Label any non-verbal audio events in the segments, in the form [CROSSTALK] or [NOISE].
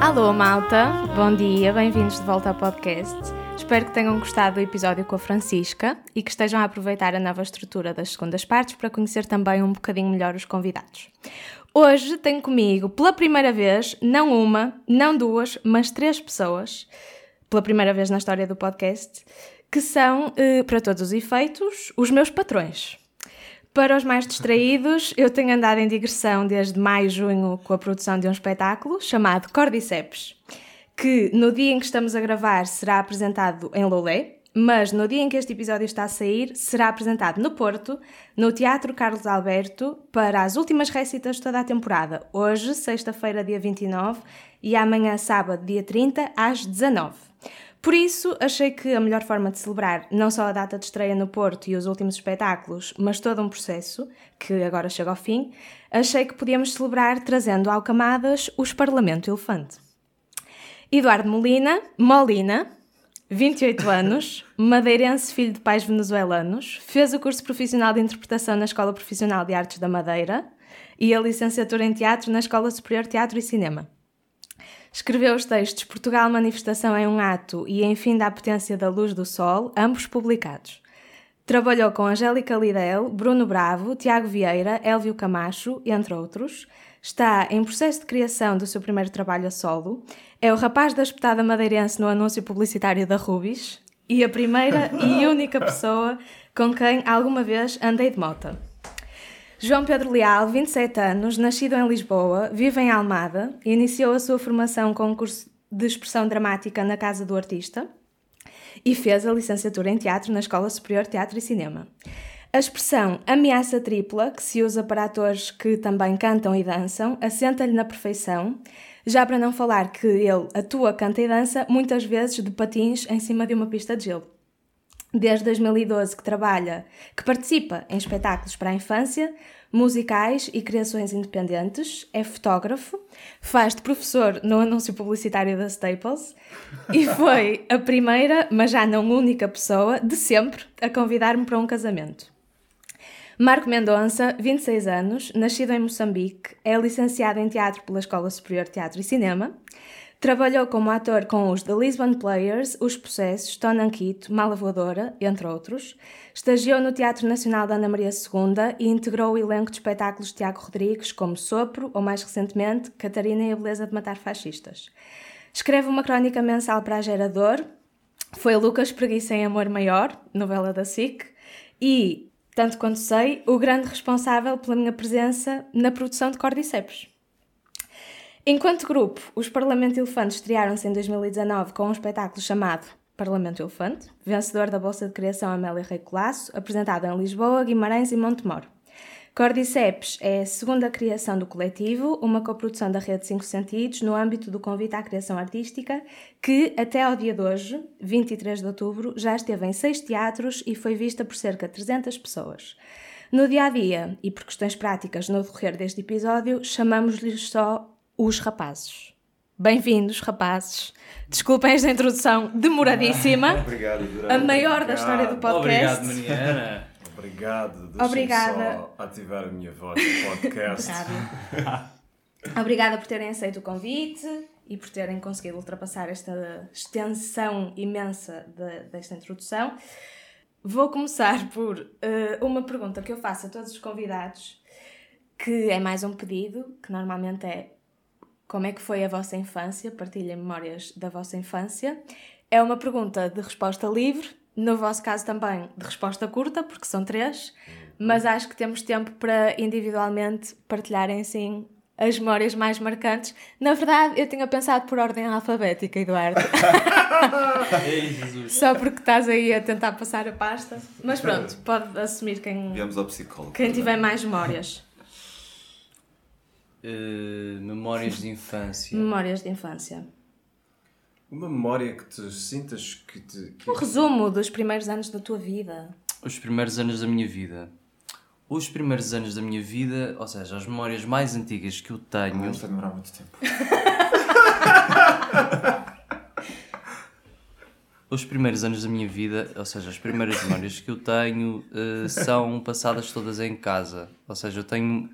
Alô, malta. Bom dia, bem-vindos de volta ao podcast. Espero que tenham gostado do episódio com a Francisca e que estejam a aproveitar a nova estrutura das segundas partes para conhecer também um bocadinho melhor os convidados. Hoje tenho comigo, pela primeira vez, não uma, não duas, mas três pessoas, pela primeira vez na história do podcast, que são, eh, para todos os efeitos, os meus patrões. Para os mais distraídos, [LAUGHS] eu tenho andado em digressão desde maio, junho com a produção de um espetáculo chamado Cordyceps, que no dia em que estamos a gravar será apresentado em Loulé, mas no dia em que este episódio está a sair será apresentado no Porto, no Teatro Carlos Alberto, para as últimas récitas de toda a temporada, hoje, sexta-feira, dia 29, e amanhã, sábado, dia 30, às 19. Por isso, achei que a melhor forma de celebrar não só a data de estreia no Porto e os últimos espetáculos, mas todo um processo, que agora chega ao fim, achei que podíamos celebrar trazendo ao Camadas os Parlamento Elefante. Eduardo Molina, Molina, 28 [LAUGHS] anos, madeirense filho de pais venezuelanos, fez o curso profissional de interpretação na Escola Profissional de Artes da Madeira e a licenciatura em teatro na Escola Superior de Teatro e Cinema. Escreveu os textos Portugal Manifestação em um Ato e Enfim da Potência da Luz do Sol, ambos publicados. Trabalhou com Angélica Lidel, Bruno Bravo, Tiago Vieira, Elvio Camacho, entre outros. Está em processo de criação do seu primeiro trabalho a solo. É o rapaz da espetada madeirense no anúncio publicitário da Rubis e a primeira [LAUGHS] e única pessoa com quem alguma vez andei de moto. João Pedro Leal, 27 anos, nascido em Lisboa, vive em Almada, iniciou a sua formação com um curso de expressão dramática na Casa do Artista e fez a licenciatura em teatro na Escola Superior de Teatro e Cinema. A expressão ameaça tripla, que se usa para atores que também cantam e dançam, assenta-lhe na perfeição, já para não falar que ele atua, canta e dança muitas vezes de patins em cima de uma pista de gelo desde 2012 que trabalha, que participa em espetáculos para a infância, musicais e criações independentes, é fotógrafo, faz de professor no anúncio publicitário da Staples e [LAUGHS] foi a primeira, mas já não única pessoa de sempre a convidar-me para um casamento. Marco Mendonça, 26 anos, nascido em Moçambique, é licenciado em teatro pela Escola Superior de Teatro e Cinema. Trabalhou como ator com os The Lisbon Players, Os Processos, Tonanquito, Mala Voadora, entre outros. Estagiou no Teatro Nacional da Ana Maria II e integrou o elenco de espetáculos de Tiago Rodrigues, como Sopro ou, mais recentemente, Catarina e a Beleza de Matar Fascistas. Escreve uma crónica mensal para a Gerador. Foi Lucas Preguiça em Amor Maior, novela da SIC. E, tanto quanto sei, o grande responsável pela minha presença na produção de Cordyceps. Enquanto grupo, os Parlamento Elefante estrearam-se em 2019 com um espetáculo chamado Parlamento Elefante, vencedor da Bolsa de Criação Amélia Rei Colasso, apresentado em Lisboa, Guimarães e Montemor. Cordyceps é a segunda criação do coletivo, uma coprodução da Rede 5 Sentidos, no âmbito do convite à criação artística, que até ao dia de hoje, 23 de outubro, já esteve em seis teatros e foi vista por cerca de 300 pessoas. No dia a dia, e por questões práticas no decorrer deste episódio, chamamos-lhes só os rapazes. Bem-vindos, rapazes. Desculpem esta introdução demoradíssima. Obrigado, Durão. A maior da história do podcast. Obrigado, Mariana. Obrigado. Obrigada. só ativar a minha voz no podcast. Obrigada. Obrigada por terem aceito o convite e por terem conseguido ultrapassar esta extensão imensa de- desta introdução. Vou começar por eh, uma pergunta que eu faço a todos os convidados, que é mais um pedido, que normalmente é como é que foi a vossa infância? Partilhem memórias da vossa infância. É uma pergunta de resposta livre, no vosso caso também de resposta curta, porque são três, mas acho que temos tempo para individualmente partilharem sim as memórias mais marcantes. Na verdade, eu tinha pensado por ordem alfabética, Eduardo. [LAUGHS] Ei, Jesus. Só porque estás aí a tentar passar a pasta. Mas pronto, pode assumir quem, Viemos ao psicólogo. quem tiver mais memórias. Eh, memórias de infância. Memórias de infância. Uma memória que te sintas que te. Que Um resumo dos primeiros anos da tua vida. Os primeiros anos da minha vida. Os primeiros anos da minha vida, ou seja, as memórias mais antigas que eu tenho. Isto vai demorar muito tempo. [LAUGHS] Os primeiros anos da minha vida, ou seja, as primeiras memórias que eu tenho uh, são passadas todas em casa. Ou seja, eu tenho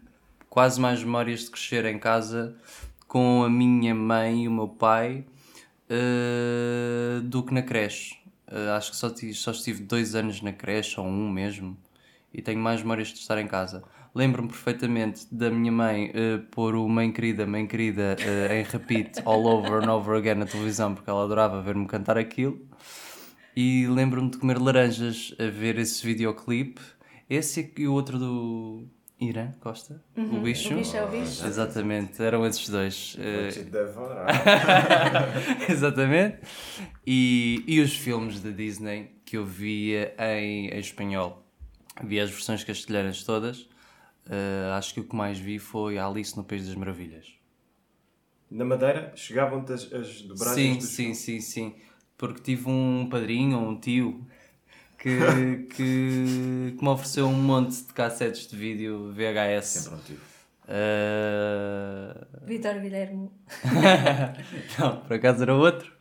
quase mais memórias de crescer em casa com a minha mãe e o meu pai uh, do que na creche. Uh, acho que só, tive, só estive dois anos na creche, ou um mesmo, e tenho mais memórias de estar em casa. Lembro-me perfeitamente da minha mãe uh, pôr o Mãe Querida, Mãe Querida em repeat [LAUGHS] all over and over again na televisão, porque ela adorava ver-me cantar aquilo. E lembro-me de comer laranjas a ver esse videoclipe. Esse e o outro do Irã Costa, uhum. o bicho. O bicho é o bicho. Exatamente, eram esses dois. Vou te devorar. Exatamente. E, e os filmes da Disney que eu via em, em espanhol. Vi as versões castelhanas todas. Uh, acho que o que mais vi foi Alice no País das Maravilhas. Na Madeira chegavam-te as, as dobragens Sim, sim, sim, sim. Porque tive um padrinho ou um tio que, que, que me ofereceu um monte de cassetes de vídeo VHS. Sempre um tio. Uh... Vitor Guilherme. [LAUGHS] Não, por acaso era outro.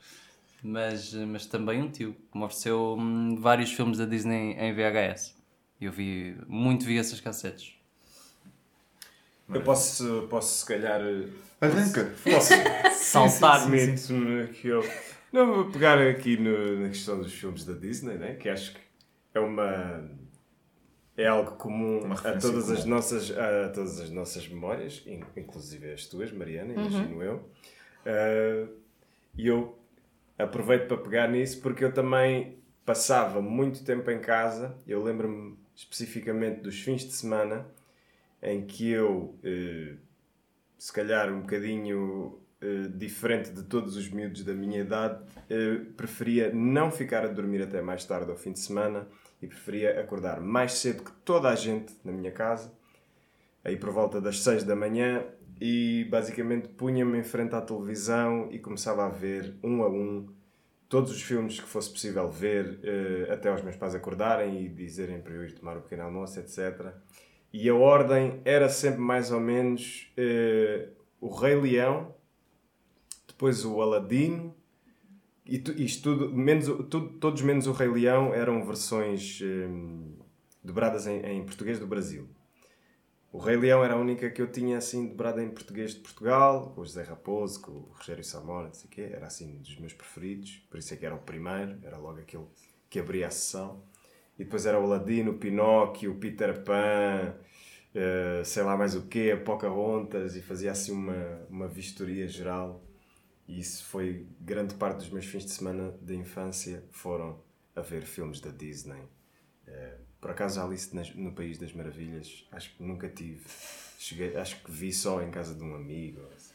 Mas, mas também um tio que me ofereceu hum, vários filmes da Disney em VHS. Eu vi, muito vi essas cassetes. Eu posso, posso se calhar. Arranca. Posso Saltar. Permite-me que eu. Não, vou pegar aqui no- na questão dos filmes da Disney, né? que acho que é uma. É algo comum a todas, as comum. nossas, a todas as nossas memórias, in- inclusive as tuas, Mariana, imagino eu. Ah, E eu aproveito para pegar nisso porque eu também passava muito tempo em casa. Eu lembro-me especificamente dos fins de semana em que eu, eh, se calhar um bocadinho eh, diferente de todos os miúdos da minha idade, eh, preferia não ficar a dormir até mais tarde ao fim de semana e preferia acordar mais cedo que toda a gente na minha casa, aí por volta das 6 da manhã, e basicamente punha-me em frente à televisão e começava a ver um a um todos os filmes que fosse possível ver, eh, até os meus pais acordarem e dizerem para eu ir tomar o pequeno almoço, etc. E a ordem era sempre mais ou menos eh, o Rei Leão, depois o Aladino, e tu- isto tudo, menos, tudo, todos menos o Rei Leão eram versões eh, dobradas em, em português do Brasil. O Rei Leão era a única que eu tinha assim dobrada em português de Portugal, com o José Raposo, com o Rogério Samora, não sei o quê. Era assim dos meus preferidos, por isso é que era o primeiro, era logo aquele que abria a sessão. E depois era o Aladino, o Pinóquio, o Peter Pan, eh, sei lá mais o quê, a Pocahontas, e fazia assim uma, uma vistoria geral. E isso foi grande parte dos meus fins de semana da infância, foram a ver filmes da Disney. Eh, por acaso, Alice no País das Maravilhas, acho que nunca tive. Cheguei, acho que vi só em casa de um amigo. assim.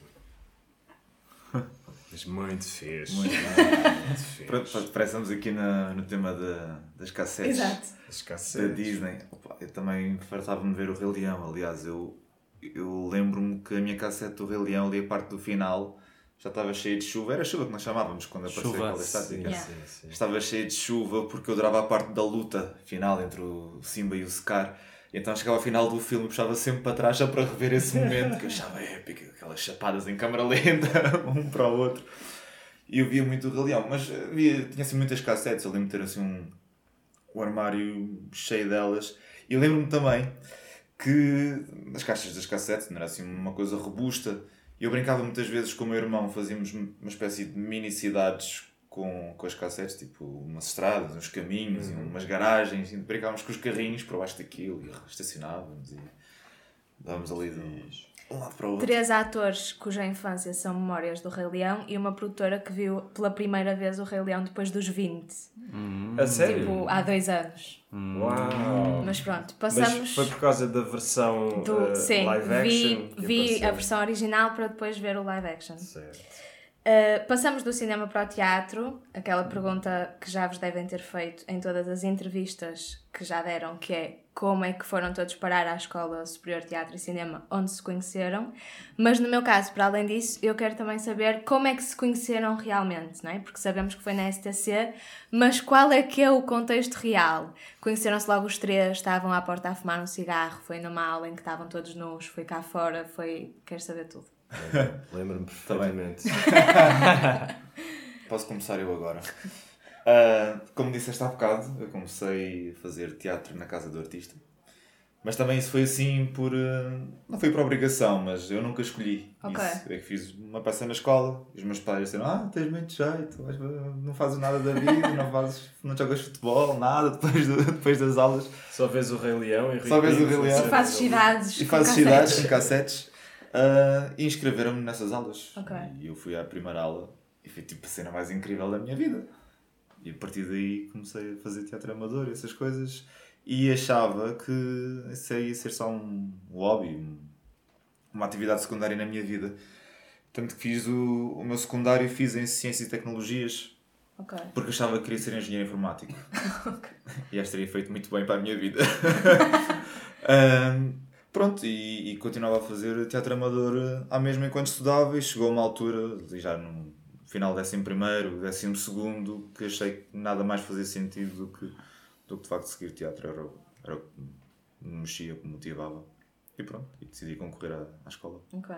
Mas muito fixe. Muito, fixe. Pronto, pronto, parece que estamos aqui na- no tema da- das cassetes Exato. As da cassetes. Disney. Opa, eu também fartava-me de ver o Rei Leão. Aliás, eu, eu lembro-me que a minha cassete do Rei Leão, ali a parte do final, já estava cheia de chuva. Era chuva que nós chamávamos quando apareceu Chuva, aquela estática. Sim, sim. Estava cheia de chuva porque eu adorava a parte da luta final entre o Simba e o Scar. E então chegava ao final do filme e puxava sempre para trás já para rever esse momento que eu achava épico, aquelas chapadas em câmara lenta, [LAUGHS] um para o outro. E eu via muito o Rei Leão, mas via, tinha assim muitas cassetes, eu lembro de ter assim um, um armário cheio delas. E lembro-me também que nas caixas das cassetes não era assim uma coisa robusta. Eu brincava muitas vezes com o meu irmão, fazíamos uma espécie de mini cidades com, com as cassetes, tipo umas estradas, uns caminhos, e umas garagens, e brincávamos com os carrinhos por baixo daquilo e estacionávamos e dávamos ali de um lado para o outro. Três atores cuja infância são memórias do Rei Leão e uma produtora que viu pela primeira vez o Rei Leão depois dos 20, A sério? tipo há dois anos. Uau! Mas pronto, Mas passamos foi por causa da versão do. eh, sim, live action? vi, que vi a versão original para depois ver o live action. Certo. Uh, passamos do cinema para o teatro, aquela pergunta que já vos devem ter feito em todas as entrevistas que já deram, que é como é que foram todos parar à Escola Superior de Teatro e Cinema, onde se conheceram. Mas no meu caso, para além disso, eu quero também saber como é que se conheceram realmente, não é? Porque sabemos que foi na STC, mas qual é que é o contexto real? Conheceram-se logo os três, estavam à porta a fumar um cigarro, foi numa aula em que estavam todos nus, foi cá fora, foi... Quero saber tudo. [LAUGHS] Lembro-me perfeitamente. [LAUGHS] Posso começar eu agora? Uh, como disseste há bocado, eu comecei a fazer teatro na casa do artista. Mas também isso foi assim por. Uh, não foi por obrigação, mas eu nunca escolhi. Ok. Isso. É que fiz uma peça na escola e os meus pais disseram: Ah, tens muito jeito, não fazes nada da vida, não, fazes, não jogas futebol, nada depois, do, depois das aulas. Só vês o Rei Leão e Só vês o Rei Leão. E fazes cidades. E com fazes cidades em cassetes. Uh, e inscreveram-me nessas aulas. Ok. E eu fui à primeira aula e foi tipo a cena mais incrível da minha vida. E a partir daí comecei a fazer teatro amador e essas coisas. E achava que isso ia ser só um hobby, um- uma atividade secundária na minha vida. Tanto que fiz o, o meu secundário fiz em Ciências e Tecnologias, Ok. porque achava que queria ser engenheiro informático. [LAUGHS] e acho que teria feito muito bem para a minha vida. [LAUGHS] [LAUGHS] Ahm, pronto, e, e continuava a fazer teatro amador eh, à mesma enquanto estudava e chegou uma altura, já no final do 11 primeiro, 12 segundo, que achei que nada mais fazia sentido do que, do que de facto seguir teatro. Era, o- era o que me mexia, que me motivava. E pronto, e decidi concorrer à, à escola. Ok.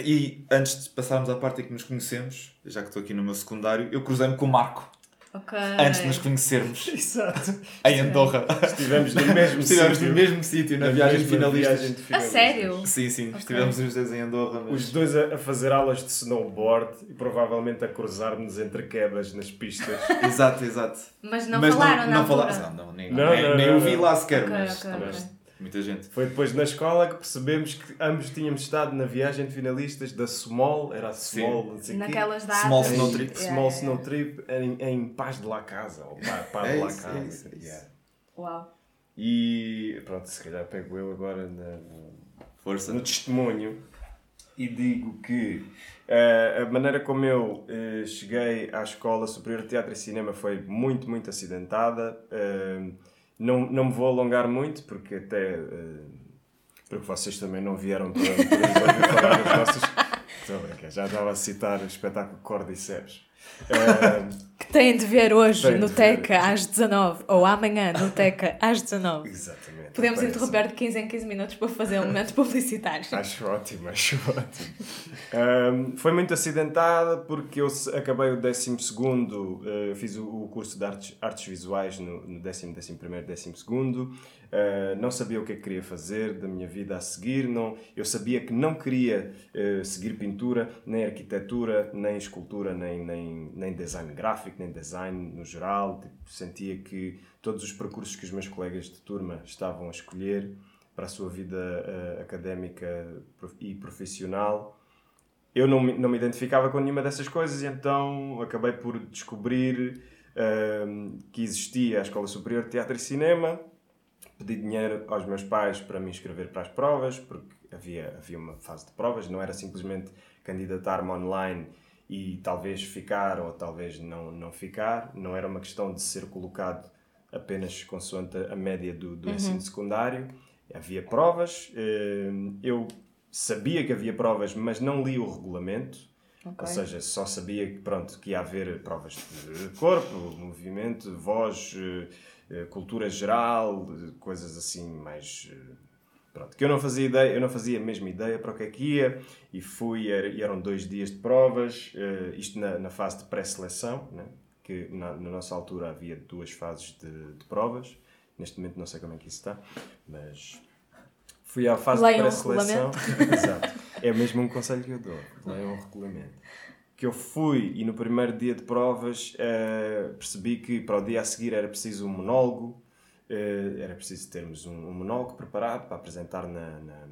E antes de passarmos à parte em que nos conhecemos, já que estou aqui no meu secundário, eu cruzei-me com o Marco, Ok. antes de nos conhecermos, [LAUGHS] Exato. em Andorra. Estivemos no [LAUGHS] mesmo Estivemos sítio. no mesmo sítio, na viagem finalistas. viagem de A sério? Sim, sim, Ok. estivemos os dois em Andorra. Mas... Os dois a, fazer aulas de snowboard e provavelmente a cruzar-nos entre quedas nas pistas. [LAUGHS] Exato, exato. Mas não mas falaram não, na não falaram, não, não, nem, Não, nem, não, nem não, eu vi não. lá sequer, Ok, mas, ok, mas. Muita gente. Foi depois na escola que percebemos que ambos tínhamos estado na viagem de finalistas da Small, era a Small, não sei. Naquelas datas. Small Em- Snow Trip. Yeah, Small yeah, Snow. Trip em, em Paz de La Casa. Ou Paz, [LAUGHS] Paz É de La isso, Casa. é isso, é isso. Yeah. Uau. E pronto, se calhar pego eu agora na- Força. no testemunho e digo que eh, a maneira como eu eh, cheguei à Escola Superior de Teatro e Cinema foi muito, muito acidentada. Eh, não, não me vou alongar muito, porque até. eh, porque vocês também não vieram para, para falar a brincar, já estava a citar o espetáculo Cordyceps. Eh, Que têm de ver hoje Têm no de ver. Teca às 19 ou amanhã no Teca às 19. exatamente. Podemos Parece- interromper de 15 em 15 minutos para fazer um momento publicitário. Acho ótimo, acho ótimo. Ahm, foi muito acidentada porque eu acabei o 12 segundo, eh, fiz o, curso de artes, artes visuais no, no 10 décimo primeiro, 12 Ah, não sabia o que é que queria fazer da minha vida a seguir. Não, eu sabia que não queria eh, seguir pintura, nem arquitetura, nem escultura, nem, nem, nem design gráfico, nem design no geral. Tipo, sentia que todos os percursos que os meus colegas de turma estavam a escolher para a sua vida eh, académica e profissional. Eu não me, não me identificava com nenhuma dessas coisas e então acabei por descobrir ehm, que existia a Escola Superior de Teatro e Cinema. Pedi dinheiro aos meus pais para me inscrever para as provas, porque havia, havia uma fase de provas, não era simplesmente candidatar-me online e talvez ficar ou talvez não, não ficar, não era uma questão de ser colocado apenas consoante a média do, do ensino secundário. Havia provas, eh, eu sabia que havia provas, mas não li o regulamento. Ok. Ou seja, só sabia que, pronto, que ia haver provas de corpo, movimento, voz, eh, cultura geral, eh, coisas assim mais. eh, Pronto, que eu não fazia ideia, eu não fazia a mesma ideia para o que é que ia e fui, era- e eram dois dias de provas, eh, isto na, na fase de pré-seleção, né? que na, na nossa altura havia duas fases de, de provas, neste momento não sei como é que isso está, mas fui à fase Leiam de pré-seleção. [LAUGHS] Exato. É mesmo um conselho que eu dou, leiam o regulamento. Que eu fui e no primeiro dia de provas eh, percebi que para o dia a seguir era preciso um monólogo, eh, era preciso termos um, um monólogo preparado para apresentar na, na,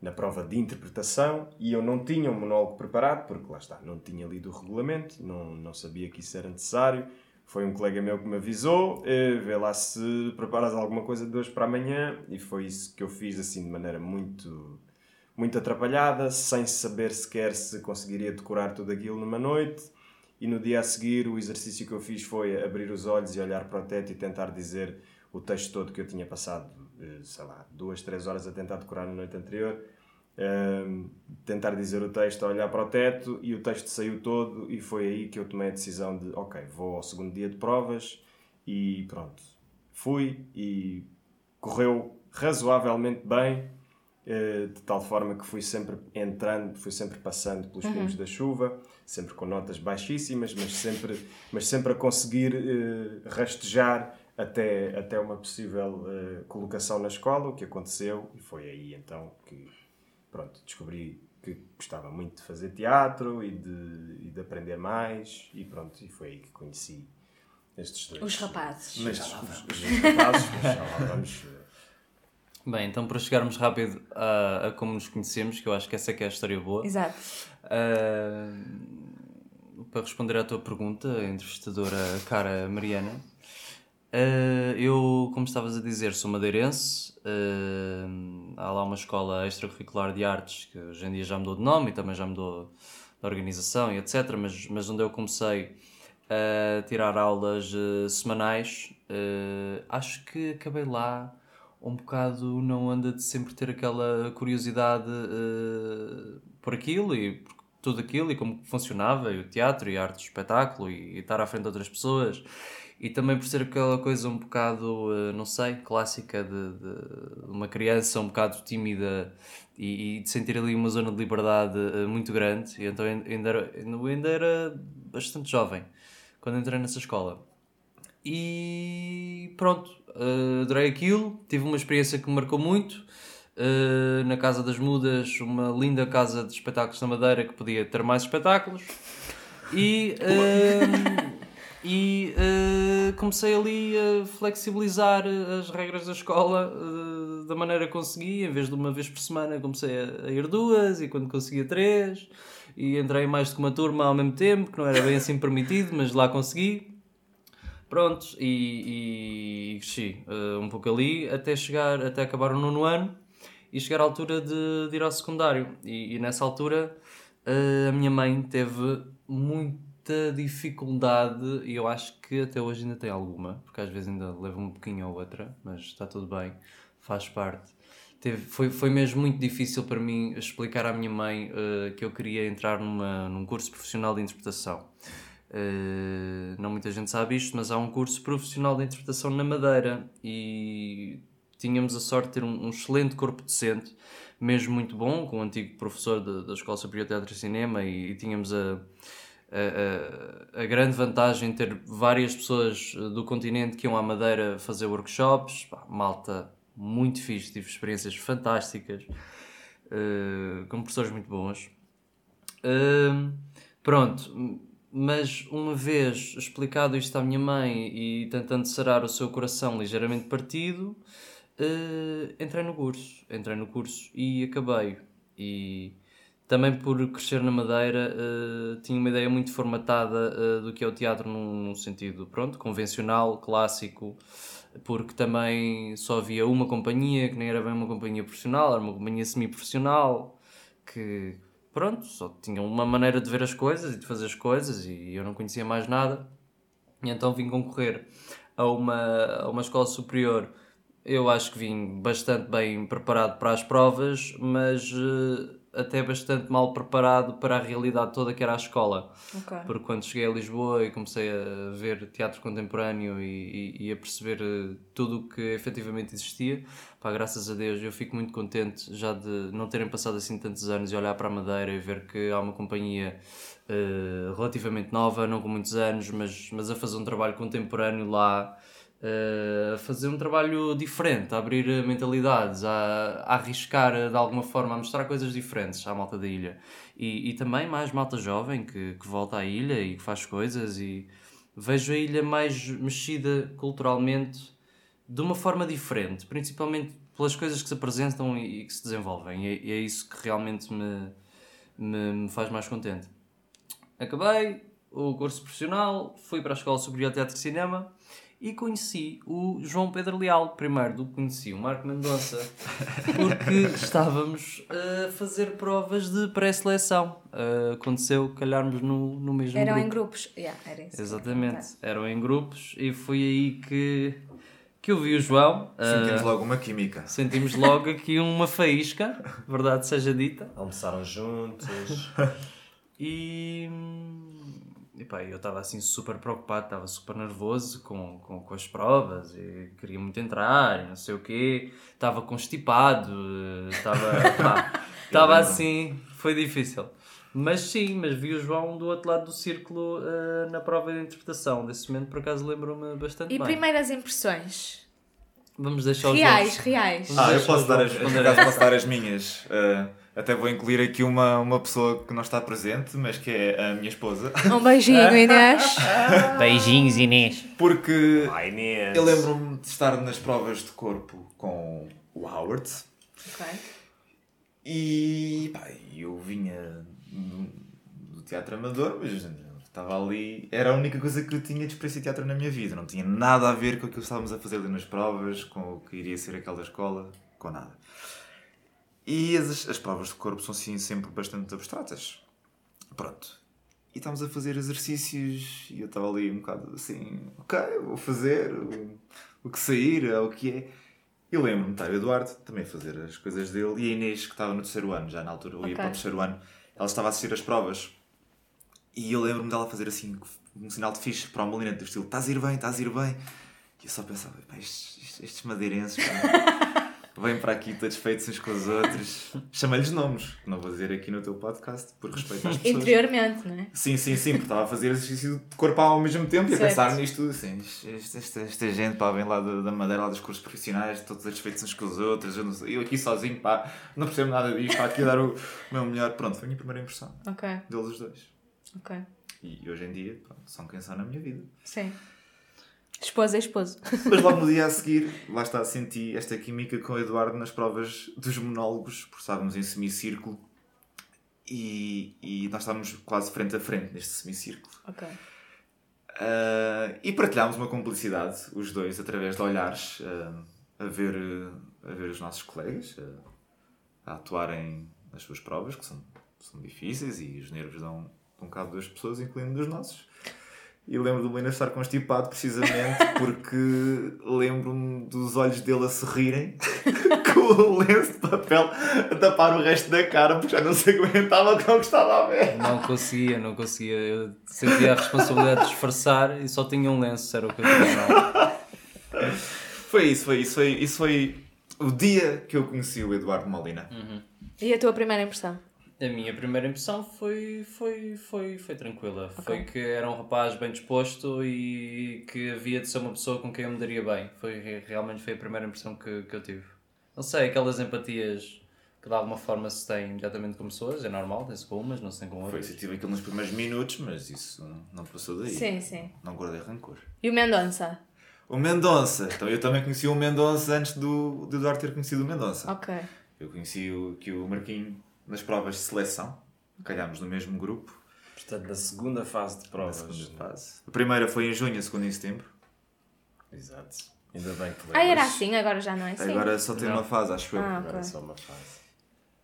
na prova de interpretação e eu não tinha um monólogo preparado porque lá está, não tinha lido o regulamento, não, não sabia que isso era necessário. Foi um colega meu que me avisou, eh, vê lá se preparas alguma coisa de hoje para amanhã e foi isso que eu fiz assim de maneira muito muito atrapalhada, sem saber sequer se conseguiria decorar tudo aquilo numa noite. E no dia a seguir, o exercício que eu fiz foi abrir os olhos e olhar para o teto e tentar dizer o texto todo que eu tinha passado, eh, sei lá, duas, três horas a tentar decorar na noite anterior. Ehm, tentar dizer o texto, olhar para o teto e o texto saiu todo. E foi aí que eu tomei a decisão de: ok, vou ao segundo dia de provas e pronto. Fui e correu razoavelmente bem. Eh, de tal forma que fui sempre entrando, fui sempre passando pelos pingos da chuva, sempre com notas baixíssimas, mas sempre, mas sempre a conseguir eh, rastejar até, até uma possível eh, colocação na escola, o que aconteceu, e foi aí então que pronto, descobri que gostava muito de fazer teatro e de, e de aprender mais, e pronto, e foi aí que conheci estes dois. Os rapazes. Mas, os, os rapazes, mas já lá vamos. Bem, então para chegarmos rápido a, a como nos conhecemos, que eu acho que essa é que é a história boa. Exato. Ah, para responder à tua pergunta, a entrevistadora cara Mariana, ah, eu, como estavas a dizer, sou madeirense. ah, há lá uma escola extracurricular de artes que hoje em dia já mudou de nome e também já mudou de organização e etc. Mas, mas onde eu comecei a tirar aulas semanais, acho que acabei lá um bocado não anda de sempre ter aquela curiosidade eh, por aquilo e por tudo aquilo e como funcionava, e o teatro e a arte do espetáculo e, e estar à frente de outras pessoas e também por ser aquela coisa um bocado, eh, não sei, clássica de, de uma criança um bocado tímida e, e de sentir ali uma zona de liberdade eh, muito grande e então ainda era, ainda era bastante jovem quando entrei nessa escola. E pronto, eh, adorei aquilo. Tive uma experiência que me marcou muito. eh, na Casa das Mudas, uma linda casa de espetáculos na Madeira que podia ter mais espetáculos. E, eh, [LAUGHS] e eh, comecei ali a flexibilizar as regras da escola da maneira que consegui. Em vez de uma vez por semana, comecei a, ir duas e quando conseguia três. E entrei mais do que uma turma ao mesmo tempo, que não era bem assim permitido, mas lá consegui. Prontos, e, e cresci eh, um pouco ali até chegar, até acabar o nono ano e chegar à altura de, de ir ao secundário. E, e nessa altura eh, a minha mãe teve muita dificuldade e eu acho que até hoje ainda tem alguma, porque às vezes ainda leva um pouquinho ou outra, mas está tudo bem, faz parte. Teve, foi, foi mesmo muito difícil para mim explicar à minha mãe eh, que eu queria entrar numa, num curso profissional de interpretação. Uh, não muita gente sabe isto, mas há um curso profissional de interpretação na Madeira e tínhamos a sorte de ter um, um excelente corpo docente, mesmo muito bom, com o antigo professor da, da Escola Superior de Teatro e Cinema, e, e tínhamos a, a, a, a grande vantagem de ter várias pessoas eh, do continente que iam à Madeira fazer workshops, pá, malta muito fixe, tive experiências fantásticas, uh, com professores muito bons. Uh, pronto, mas uma vez explicado isto à minha mãe e tentando sarar o seu coração ligeiramente partido, eh, entrei no curso. Entrei no curso e acabei. E também por crescer na Madeira, eh, tinha uma ideia muito formatada eh, do que é o teatro num, num sentido pronto, convencional, clássico, porque também só havia uma companhia, que nem era bem uma companhia profissional, era uma companhia semi-profissional, que pronto, só tinham uma maneira de ver as coisas e de fazer as coisas e eu não conhecia mais nada. E então vim concorrer a uma, a uma escola superior. Eu acho que vim bastante bem preparado para as provas, mas eh, até bastante mal preparado para a realidade toda que era a escola. Ok. Porque quando cheguei a Lisboa e comecei a ver teatro contemporâneo e, e- e a perceber eh, tudo o que efetivamente existia, pá, graças a Deus eu fico muito contente já de não terem passado assim tantos anos e olhar para a Madeira e ver que há uma companhia eh, relativamente nova, não com muitos anos, mas, mas a fazer um trabalho contemporâneo lá. eh, a fazer um trabalho diferente, a abrir mentalidades, a, a arriscar de alguma forma, a mostrar coisas diferentes à malta da ilha. E, e também mais malta jovem que, que volta à ilha e que faz coisas e vejo a ilha mais mexida culturalmente de uma forma diferente, principalmente pelas coisas que se apresentam e, e que se desenvolvem. E, é- e é isso que realmente me, me, me faz mais contente. Acabei o curso profissional, fui para a Escola Superior de Teatro e Cinema e conheci o João Pedro Leal. Primeiro do que conheci o Marco Mendonça, porque [LAUGHS] estávamos a fazer provas de pré-seleção. Uh, aconteceu calharmos no, no mesmo Eram grupo. em grupos. Yeah, era isso. Exatamente, eram em grupos e foi aí que, que eu vi o João. Sentimos Uh, logo uma química. sentimos logo aqui uma faísca, verdade seja dita. Almoçaram juntos. [LAUGHS] E, e pá, eu estava assim super preocupado, estava super nervoso com, com, com as provas, e queria muito entrar, e não sei o quê, estava constipado, estava, [LAUGHS] pá, estava assim, foi difícil. Mas sim, mas vi o João do outro lado do círculo eh, na prova de interpretação. Desse momento, por acaso, lembro-me bastante E bem. primeiras impressões? Vamos deixar os Reais, jogos- reais. Vamos Ah, eu posso os dar as, acaso posso dar as minhas. Uh, até vou incluir aqui uma, uma pessoa que não está presente, mas que é a minha esposa. [LAUGHS] Um beijinho, Inês. [LAUGHS] Beijinhos, Inês. Porque Ai, Inês. eu lembro-me de estar nas provas de corpo com o Howard Ok. e pá, eu vinha do, do teatro amador, mas estava ali. Era a única coisa que eu tinha de experiência de teatro na minha vida. Não tinha nada a ver com aquilo que estávamos a fazer ali nas provas, com o que iria ser aquela escola, com nada. E as, as provas de corpo são sim sempre bastante abstratas. Pronto. E estávamos a fazer exercícios e eu estava ali um bocado assim, ok, vou fazer o, o que sair, é o que é. E lembro-me, estava o Eduardo também a fazer as coisas dele e a Inês, que estava no terceiro ano, já na altura eu ia Ok. para o terceiro ano, ela estava a assistir as provas. E eu lembro-me dela fazer assim um sinal de fixe para a Molina, do estilo: estás a ir bem, estás a ir bem. E eu só pensava: estes, estes- madeirenses vêm para aqui todos feitos uns com os outros. Chama-lhes nomes, que não vou dizer aqui no teu podcast, por respeito às pessoas. Interiormente, não é? Sim, sim, sim, porque estava a fazer exercício de corpo ao mesmo tempo e a Certo. pensar nisto assim, esta, esta, esta gente pá, vem lá da, da Madeira, lá dos cursos profissionais, todos satisfeitos uns com os outros, eu, sei, eu aqui sozinho, pá, não percebo nada disto, pá, aqui a dar o meu melhor. Pronto, foi a minha primeira impressão Ok, deles os dois. ok. E hoje em dia, pronto, são quem são na minha vida. Sim. Esposa é esposo. Mas logo no [LAUGHS] dia a seguir, lá está, senti esta química com o Eduardo nas provas dos monólogos, porque estávamos em semicírculo e, e nós estávamos quase frente a frente neste semicírculo. Ok. Ah, e partilhámos uma complicidade, os dois, através de olhares, ah, a, ver, ah, a ver os nossos colegas ah, a atuarem nas suas provas, que são, são difíceis e os nervos dão, dão cabo das pessoas, incluindo dos nossos. E lembro do Lena estar constipado precisamente [LAUGHS] porque lembro-me dos olhos dele a se rirem [LAUGHS] com o lenço de papel a tapar o resto da cara porque já não se aguentava com o que estava a ver. Não conseguia, não conseguia. Eu sentia a responsabilidade de disfarçar e só tinha um lenço, era o que eu tinha. Não. [LAUGHS] Foi isso, foi isso, foi, isso foi o dia que eu conheci o Eduardo Molina. E a tua primeira impressão? A minha primeira impressão foi, foi, foi, foi tranquila. Foi que era um rapaz bem disposto e que havia de ser uma pessoa com quem eu me daria bem. Foi, re- realmente foi a primeira impressão que, que eu tive. Não sei, aquelas empatias que de alguma forma se têm diretamente com pessoas, é normal, tem-se com umas, não se tem com Foi outras. isso, eu tive aquilo nos primeiros minutos, mas isso não passou daí. Sim, sim. Não guardei rancor. E o Mendonça? O Mendonça. Então eu também conheci o Mendonça antes do, do Eduardo ter conhecido o Mendonça. Ok. Eu conheci o, que o Marquinho nas provas de seleção. Calhámos no mesmo grupo. Portanto, na segunda fase de Na provas. segunda fase. A primeira foi em junho, a segunda em setembro. Exato. Ainda bem que Ah, era lembras. assim, agora já não é assim. Agora só tem Não. uma fase, acho eu. Ah, Agora é só uma fase.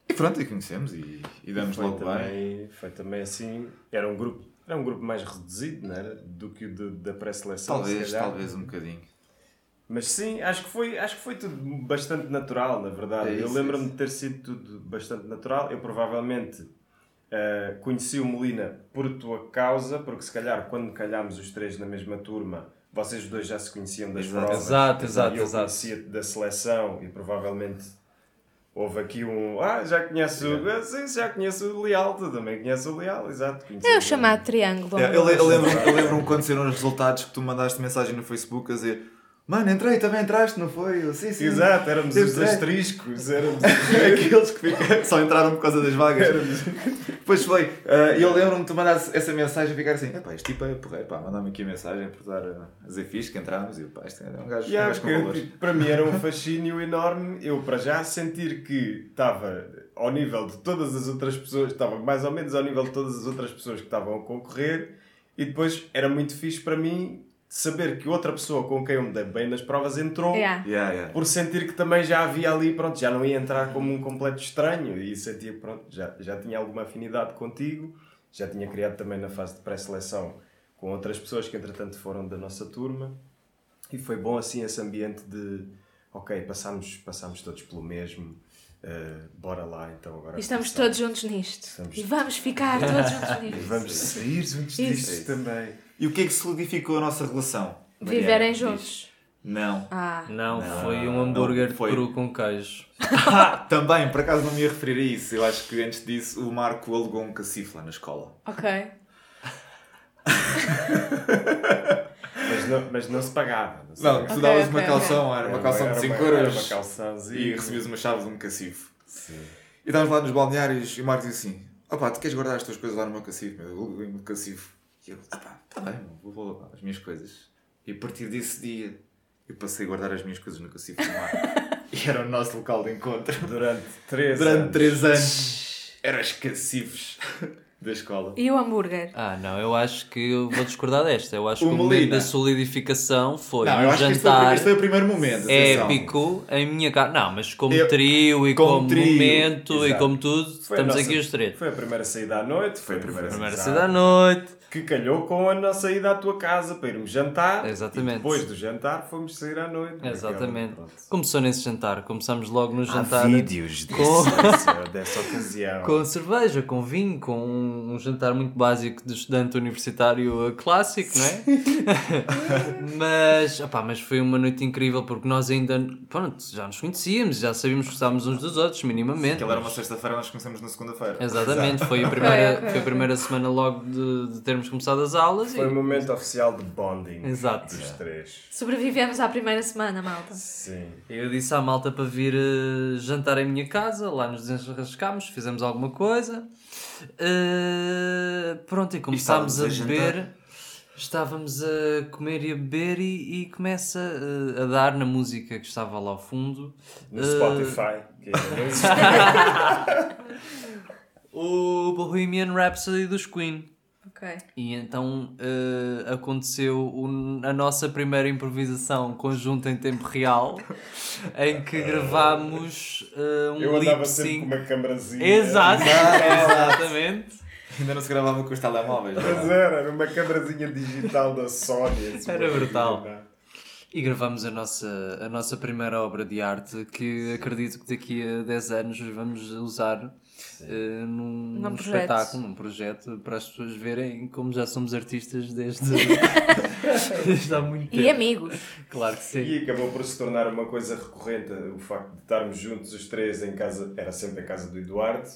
E pronto, e conhecemos e, e damos Foi logo bem. também, foi também assim. Era um grupo, era um grupo mais reduzido, não era? Do que o de- da pré-seleção. Talvez, talvez um bocadinho. Mas sim, acho que, foi, acho que foi tudo bastante natural, na verdade. É eu isso, lembro-me é de ter sido tudo bastante natural. Eu provavelmente eh, conheci o Molina por tua causa, porque se calhar quando calhámos os três na mesma turma, vocês dois já se conheciam das Exato. provas. Exato, exato, E eu exato. conhecia da seleção e provavelmente houve aqui um. Ah, já conheço, ah, sim, já conheço o Leal, tu também conheces o Leal, exato. É o o- chamado triângulo. É, eu, eu lembro-me eu lembro-me quando saíram os resultados que tu mandaste mensagem no Facebook a dizer Mano, entrei, também entraste, não foi? Eu, sim, sim. Exato, éramos os asteriscos, éramos [LAUGHS] Aqueles que ficam- só entraram por causa das vagas. Depois foi. ah, E eu lembro-me de tu mandaste essa mensagem e ficar assim: "Epá, este tipo é porreiro, pá, manda-me aqui a mensagem por dar a dizer fixe que entramos. E eu, pá, este é um gajo, um Yeah, gajo com valores. tipo, para mim era um fascínio enorme eu para já sentir que estava ao nível de todas as outras pessoas, estava mais ou menos ao nível de todas as outras pessoas que estavam a concorrer e depois era muito fixe para mim saber que outra pessoa com quem eu me dei bem nas provas entrou Yeah. Yeah, yeah. por sentir que também já havia ali, pronto, já não ia entrar como um completo estranho e sentia que pronto, já, já tinha alguma afinidade contigo, já tinha criado também na fase de pré-seleção com outras pessoas que entretanto foram da nossa turma e foi bom assim esse ambiente de ok, passámos, passámos todos pelo mesmo, Uh, bora lá então agora. E estamos começar. todos juntos nisto. Estamos- E vamos ficar [LAUGHS] todos juntos E nisto. vamos sair juntos disto também. E o que é que solidificou a nossa relação? Viverem juntos. Não. Ah, Não, foi um hambúrguer não, foi. cru com queijo. [LAUGHS] Ah, também, por acaso não me ia referir a isso. Eu acho que antes disso o Marco alugou um cacifo lá na escola. ok. [LAUGHS] Mas não, mas não se pagava. Não, se Não, pagava. tu davas ok, uma calção, era uma calção de 5 uma- era euros uma calçãozinha. e recebias uma chave de um cacifo. Sim. E estávamos lá nos balneários e o Marco disse assim: opá, tu queres guardar as tuas coisas lá no meu cacifo? meu? Eu um cacifo. E eu, ah pá, tá bem, vou, vou levar as minhas coisas. E a partir desse dia eu passei a guardar as minhas coisas no cacifo do Marco. [LAUGHS] e era o nosso local de encontro. Durante três Durante anos. 3 anos eram os cacifos da escola. E o hambúrguer? Ah, não, eu acho que eu vou discordar desta. Eu acho O que o momento da solidificação foi Não, um eu acho que este foi, o- jantar este foi o primeiro momento. atenção. épico em minha casa. Não, mas como Eu- trio e como como, trio, momento e exato. como tudo, Foi a estamos nossa- aqui os três. Foi a primeira saída à noite. Foi a primeira Primeira exato. saída à noite. Que calhou com a nossa ida à tua casa para irmos jantar. Exatamente. E depois do jantar fomos sair à noite. Exatamente. Começou nesse jantar. Começamos logo no Há jantar vídeos com- [LAUGHS] dessa ocasião. com cerveja, com vinho, com um, um jantar muito básico de estudante universitário clássico, não é? [LAUGHS] mas, opá, mas foi uma noite incrível porque nós ainda pronto, já nos conhecíamos, já sabíamos que gostávamos uns dos outros, minimamente. Aquilo era uma sexta-feira, nós começamos na segunda-feira. Exatamente, foi a primeira, [LAUGHS] foi a primeira semana logo de, de termos começado as aulas Foi o e momento oficial de bonding Exato. dos três. Sobrevivemos à primeira semana, malta. Sim. eu disse à malta para vir eh, jantar em minha casa, lá nos desenrascámos, fizemos alguma coisa. Eh, pronto, e começámos a, estávamos a beber. Estávamos a comer e a beber e, e começa eh, a dar na música que estava lá ao fundo. No eh, Spotify. Que [LAUGHS] existe. o Bohemian Rhapsody dos Queen. Ok. E então eh, aconteceu o- a nossa primeira improvisação conjunta em tempo real, em que gravámos eh, um Eu andava sempre com uma câmarazinha. [LAUGHS] Exato, exatamente. Ainda não se gravava com os telemóveis. não é? Mas era, era uma câmarazinha digital da Sony. assim, Era brutal. coisa, E gravámos a nossa, a nossa primeira obra de arte que acredito que daqui a 10 anos vamos usar eh, num, Num espetáculo, num projeto para as pessoas verem como já somos artistas desde, [LAUGHS] desde há muito tempo. E amigos. Claro que sim. E acabou por se tornar uma coisa recorrente o facto de estarmos juntos os três em casa, era sempre a casa do Eduardo.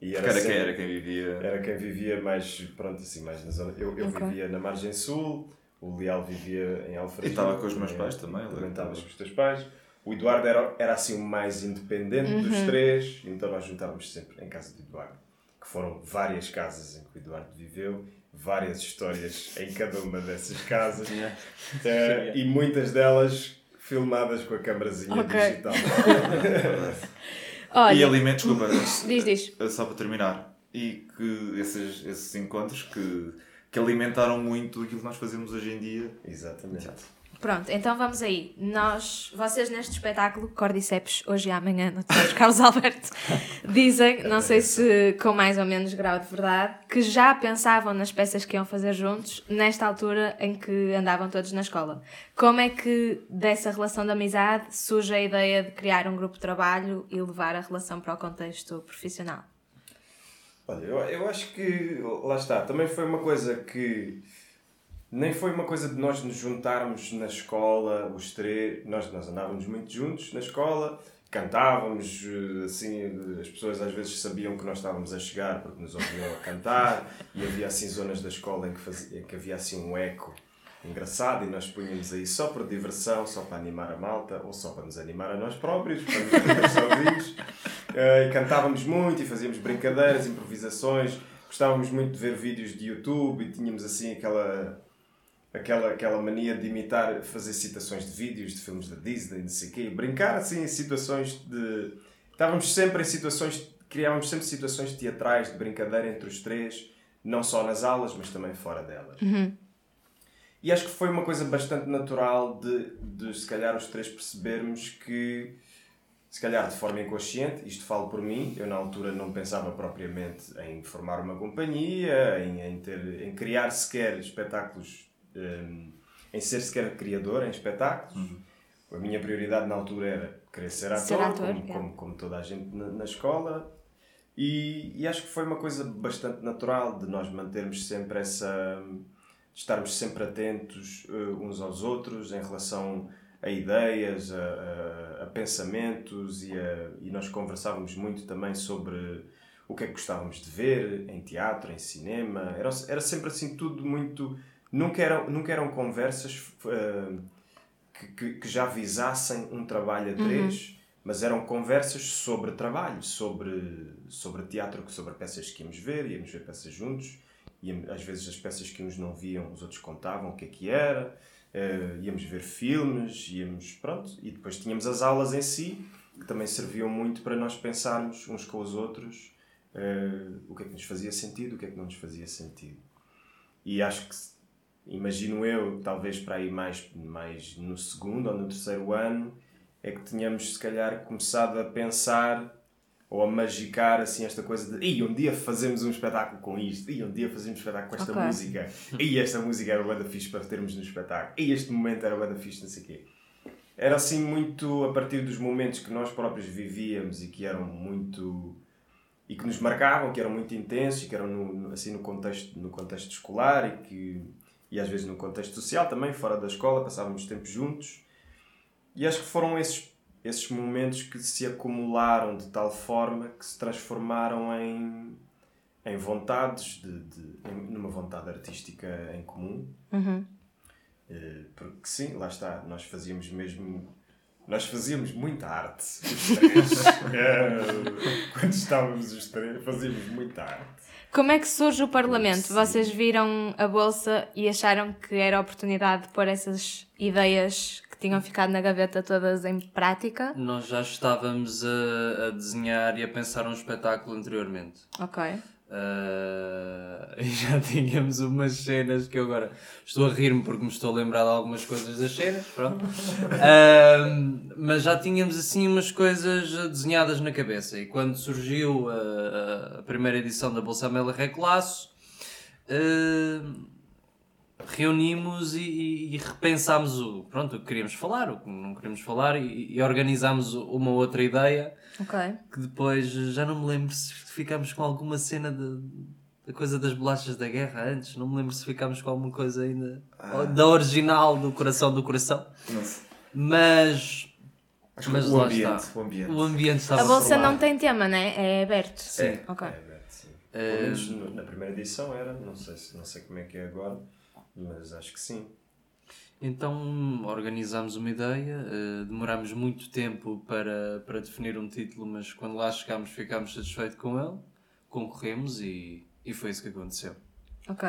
E era, Era quem, sempre- era quem vivia. era quem vivia mais, pronto, assim, mais na zona. Eu, eu Ok. vivia na margem sul, o Leal vivia em Alfredo. E estava com os meus pais também, Também estavas com os teus pais. O Eduardo era, era assim o mais independente dos três, então nós juntávamos sempre em casa do Eduardo. Que foram várias casas em que o Eduardo viveu, várias histórias em cada uma dessas casas. Eh, e muitas delas filmadas com a câmarazinha Ok. digital. [LAUGHS] E Olha, alimentos, desculpa, diz, diz. só para terminar. E que esses, esses encontros que, que alimentaram muito aquilo que nós fazemos hoje em dia. Exatamente. Pronto, então vamos aí. Nós, vocês neste espetáculo Cordyceps, hoje e amanhã, no Teatro [LAUGHS] Carlos Alberto, dizem, não sei se com mais ou menos grau de verdade, que já pensavam nas peças que iam fazer juntos nesta altura em que andavam todos na escola. Como é que dessa relação de amizade surge a ideia de criar um grupo de trabalho e levar a relação para o contexto profissional? Olha, eu, eu acho que, lá está, também foi uma coisa que nem foi uma coisa de nós nos juntarmos na escola, os três, nós, nós andávamos muito juntos na escola, cantávamos, eh, assim, as pessoas às vezes sabiam que nós estávamos a chegar porque nos ouviam a cantar e havia assim zonas da escola em que, fazia, em que havia assim um eco engraçado e nós punhamos aí só por diversão, só para animar a malta ou só para nos animar a nós próprios, para nos [LAUGHS] sozinhos. Eh, e cantávamos muito e fazíamos brincadeiras, improvisações. Gostávamos muito de ver vídeos de YouTube e tínhamos assim aquela, aquela, aquela mania de imitar, fazer citações de vídeos de filmes da Disney, não sei o quê, brincar assim em situações de. Estávamos sempre em situações, criávamos sempre situações teatrais de brincadeira entre os três, não só nas aulas, mas também fora delas. E acho que foi uma coisa bastante natural de, de se calhar os três percebermos que, se calhar de forma inconsciente, isto falo por mim, eu na altura não pensava propriamente em formar uma companhia, em, em, ter, em criar sequer espetáculos, hum, em ser sequer criador em espetáculos. A minha prioridade na altura era querer ser ator, Ser ator, como, é. como, como toda a gente na, na escola. E, e acho que foi uma coisa bastante natural de nós mantermos sempre essa. de estarmos sempre atentos eh, uns aos outros em relação a ideias, a, a- a pensamentos e, a- e nós conversávamos muito também sobre o que é que gostávamos de ver em teatro, em cinema. Era, era sempre assim tudo muito. Nunca eram, nunca eram conversas eh, que, que, que já visassem um trabalho a três, mas eram conversas sobre trabalho, sobre, sobre teatro, sobre peças que íamos ver, íamos ver peças juntos, íamos, às vezes as peças que uns não viam, os outros contavam o que é que era, eh, íamos ver filmes, íamos, pronto, e depois tínhamos as aulas em si, que também serviam muito para nós pensarmos uns com os outros eh, o que é que nos fazia sentido, o que é que não nos fazia sentido. E acho que, imagino eu, talvez para aí mais, mais no segundo ou no terceiro ano, é que tínhamos se calhar começado a pensar ou a magicar assim esta coisa de e um dia fazemos um espetáculo com isto, e um dia fazemos um espetáculo com esta Ok. música, e esta música era o da fixe para termos no espetáculo, e este momento era o da fixe, não sei o quê. Era assim muito a partir dos momentos que nós próprios vivíamos e que eram muito e que nos marcavam, que eram muito intensos e que eram no- assim no contexto no contexto escolar e que e às vezes no contexto social também fora da escola passávamos tempo juntos e acho que foram esses esses momentos que se acumularam de tal forma que se transformaram em em vontades de, de em- numa vontade artística em comum Uhum. Eh, porque sim, lá está, nós fazíamos mesmo. Nós fazíamos muita arte, [LAUGHS] os três. Eh, [LAUGHS] Quando estávamos os três, fazíamos muita arte. Como é que surge o Parlamento? Vocês viram a Bolsa e acharam que era a oportunidade de pôr essas ideias que tinham ficado na gaveta todas em prática? Nós já estávamos a, a desenhar e a pensar um espetáculo anteriormente. Ok. [LAUGHS] E já tínhamos umas cenas que eu agora estou a rir-me porque me estou a lembrar de algumas coisas das cenas, pronto. [LAUGHS] Ah, mas já tínhamos assim umas coisas desenhadas na cabeça. E quando surgiu a, a primeira edição da Bolsa Amélia Reclasso, ah, reunimos e, e- e repensámos o, pronto, o que queríamos falar, o que não queríamos falar e, e organizámos uma outra ideia Ok. que depois já não me lembro se ficámos com alguma cena de, da coisa das bolachas da guerra antes, não me lembro se ficámos com alguma coisa ainda da original do coração do coração, Não sei. mas, Acho que mas o lá ambiente, está. o ambiente. O ambiente estava A Bolsa não tem tema, né? É aberto. Sim. Ok. É, verdade, sim. Pelo menos no- na primeira edição era, não sei, se- não sei como é que é agora, mas acho que sim. Então organizámos uma ideia, eh, demorámos muito tempo para, para definir um título, mas quando lá chegámos ficámos satisfeitos com ele, concorremos e, e foi isso que aconteceu. Ok.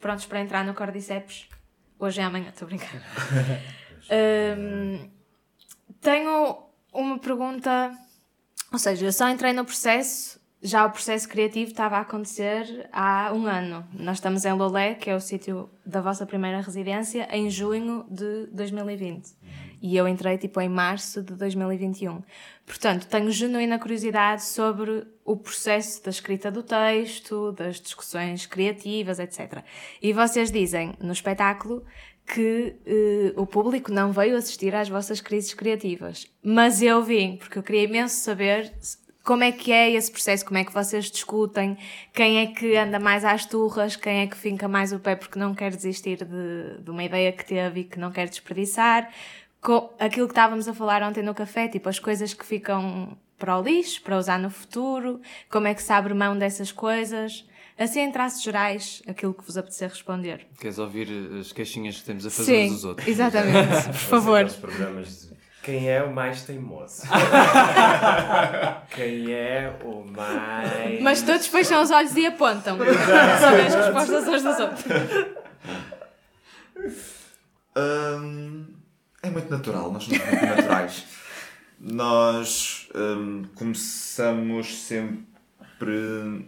Prontos para entrar no Cordyceps? Hoje é amanhã, estou a brincar. [LAUGHS] Hum, tenho uma pergunta. Ou seja, eu só entrei no processo, já o processo criativo estava a acontecer há um ano. Nós estamos em Lolé, que é o sítio da vossa primeira residência, em junho de 2020. E eu entrei tipo em março de 2021. Portanto, tenho genuína curiosidade sobre o processo da escrita do texto, das discussões criativas, etc. E vocês dizem no espetáculo que eh, o público não veio assistir às vossas crises criativas. Mas eu vim, porque eu queria imenso saber como é que é esse processo, como é que vocês discutem, quem é que anda mais às turras, quem é que finca mais o pé porque não quer desistir de, de uma ideia que teve e que não quer desperdiçar. Co- aquilo que estávamos a falar ontem no café, tipo as coisas que ficam para o lixo, para usar no futuro, como é que se abre mão dessas coisas. Assim, em traços gerais, aquilo que vos apetecer responder. Queres ouvir as queixinhas que temos a fazer uns Sim, dos outros? exatamente, por [LAUGHS] favor. Aqueles programas de quem é o mais teimoso? [LAUGHS] quem é o mais. Mas todos fecham os olhos e apontam. Sabem as respostas uns dos outros. Hum, é muito natural, nós somos muito naturais. Nós hum, começamos sempre.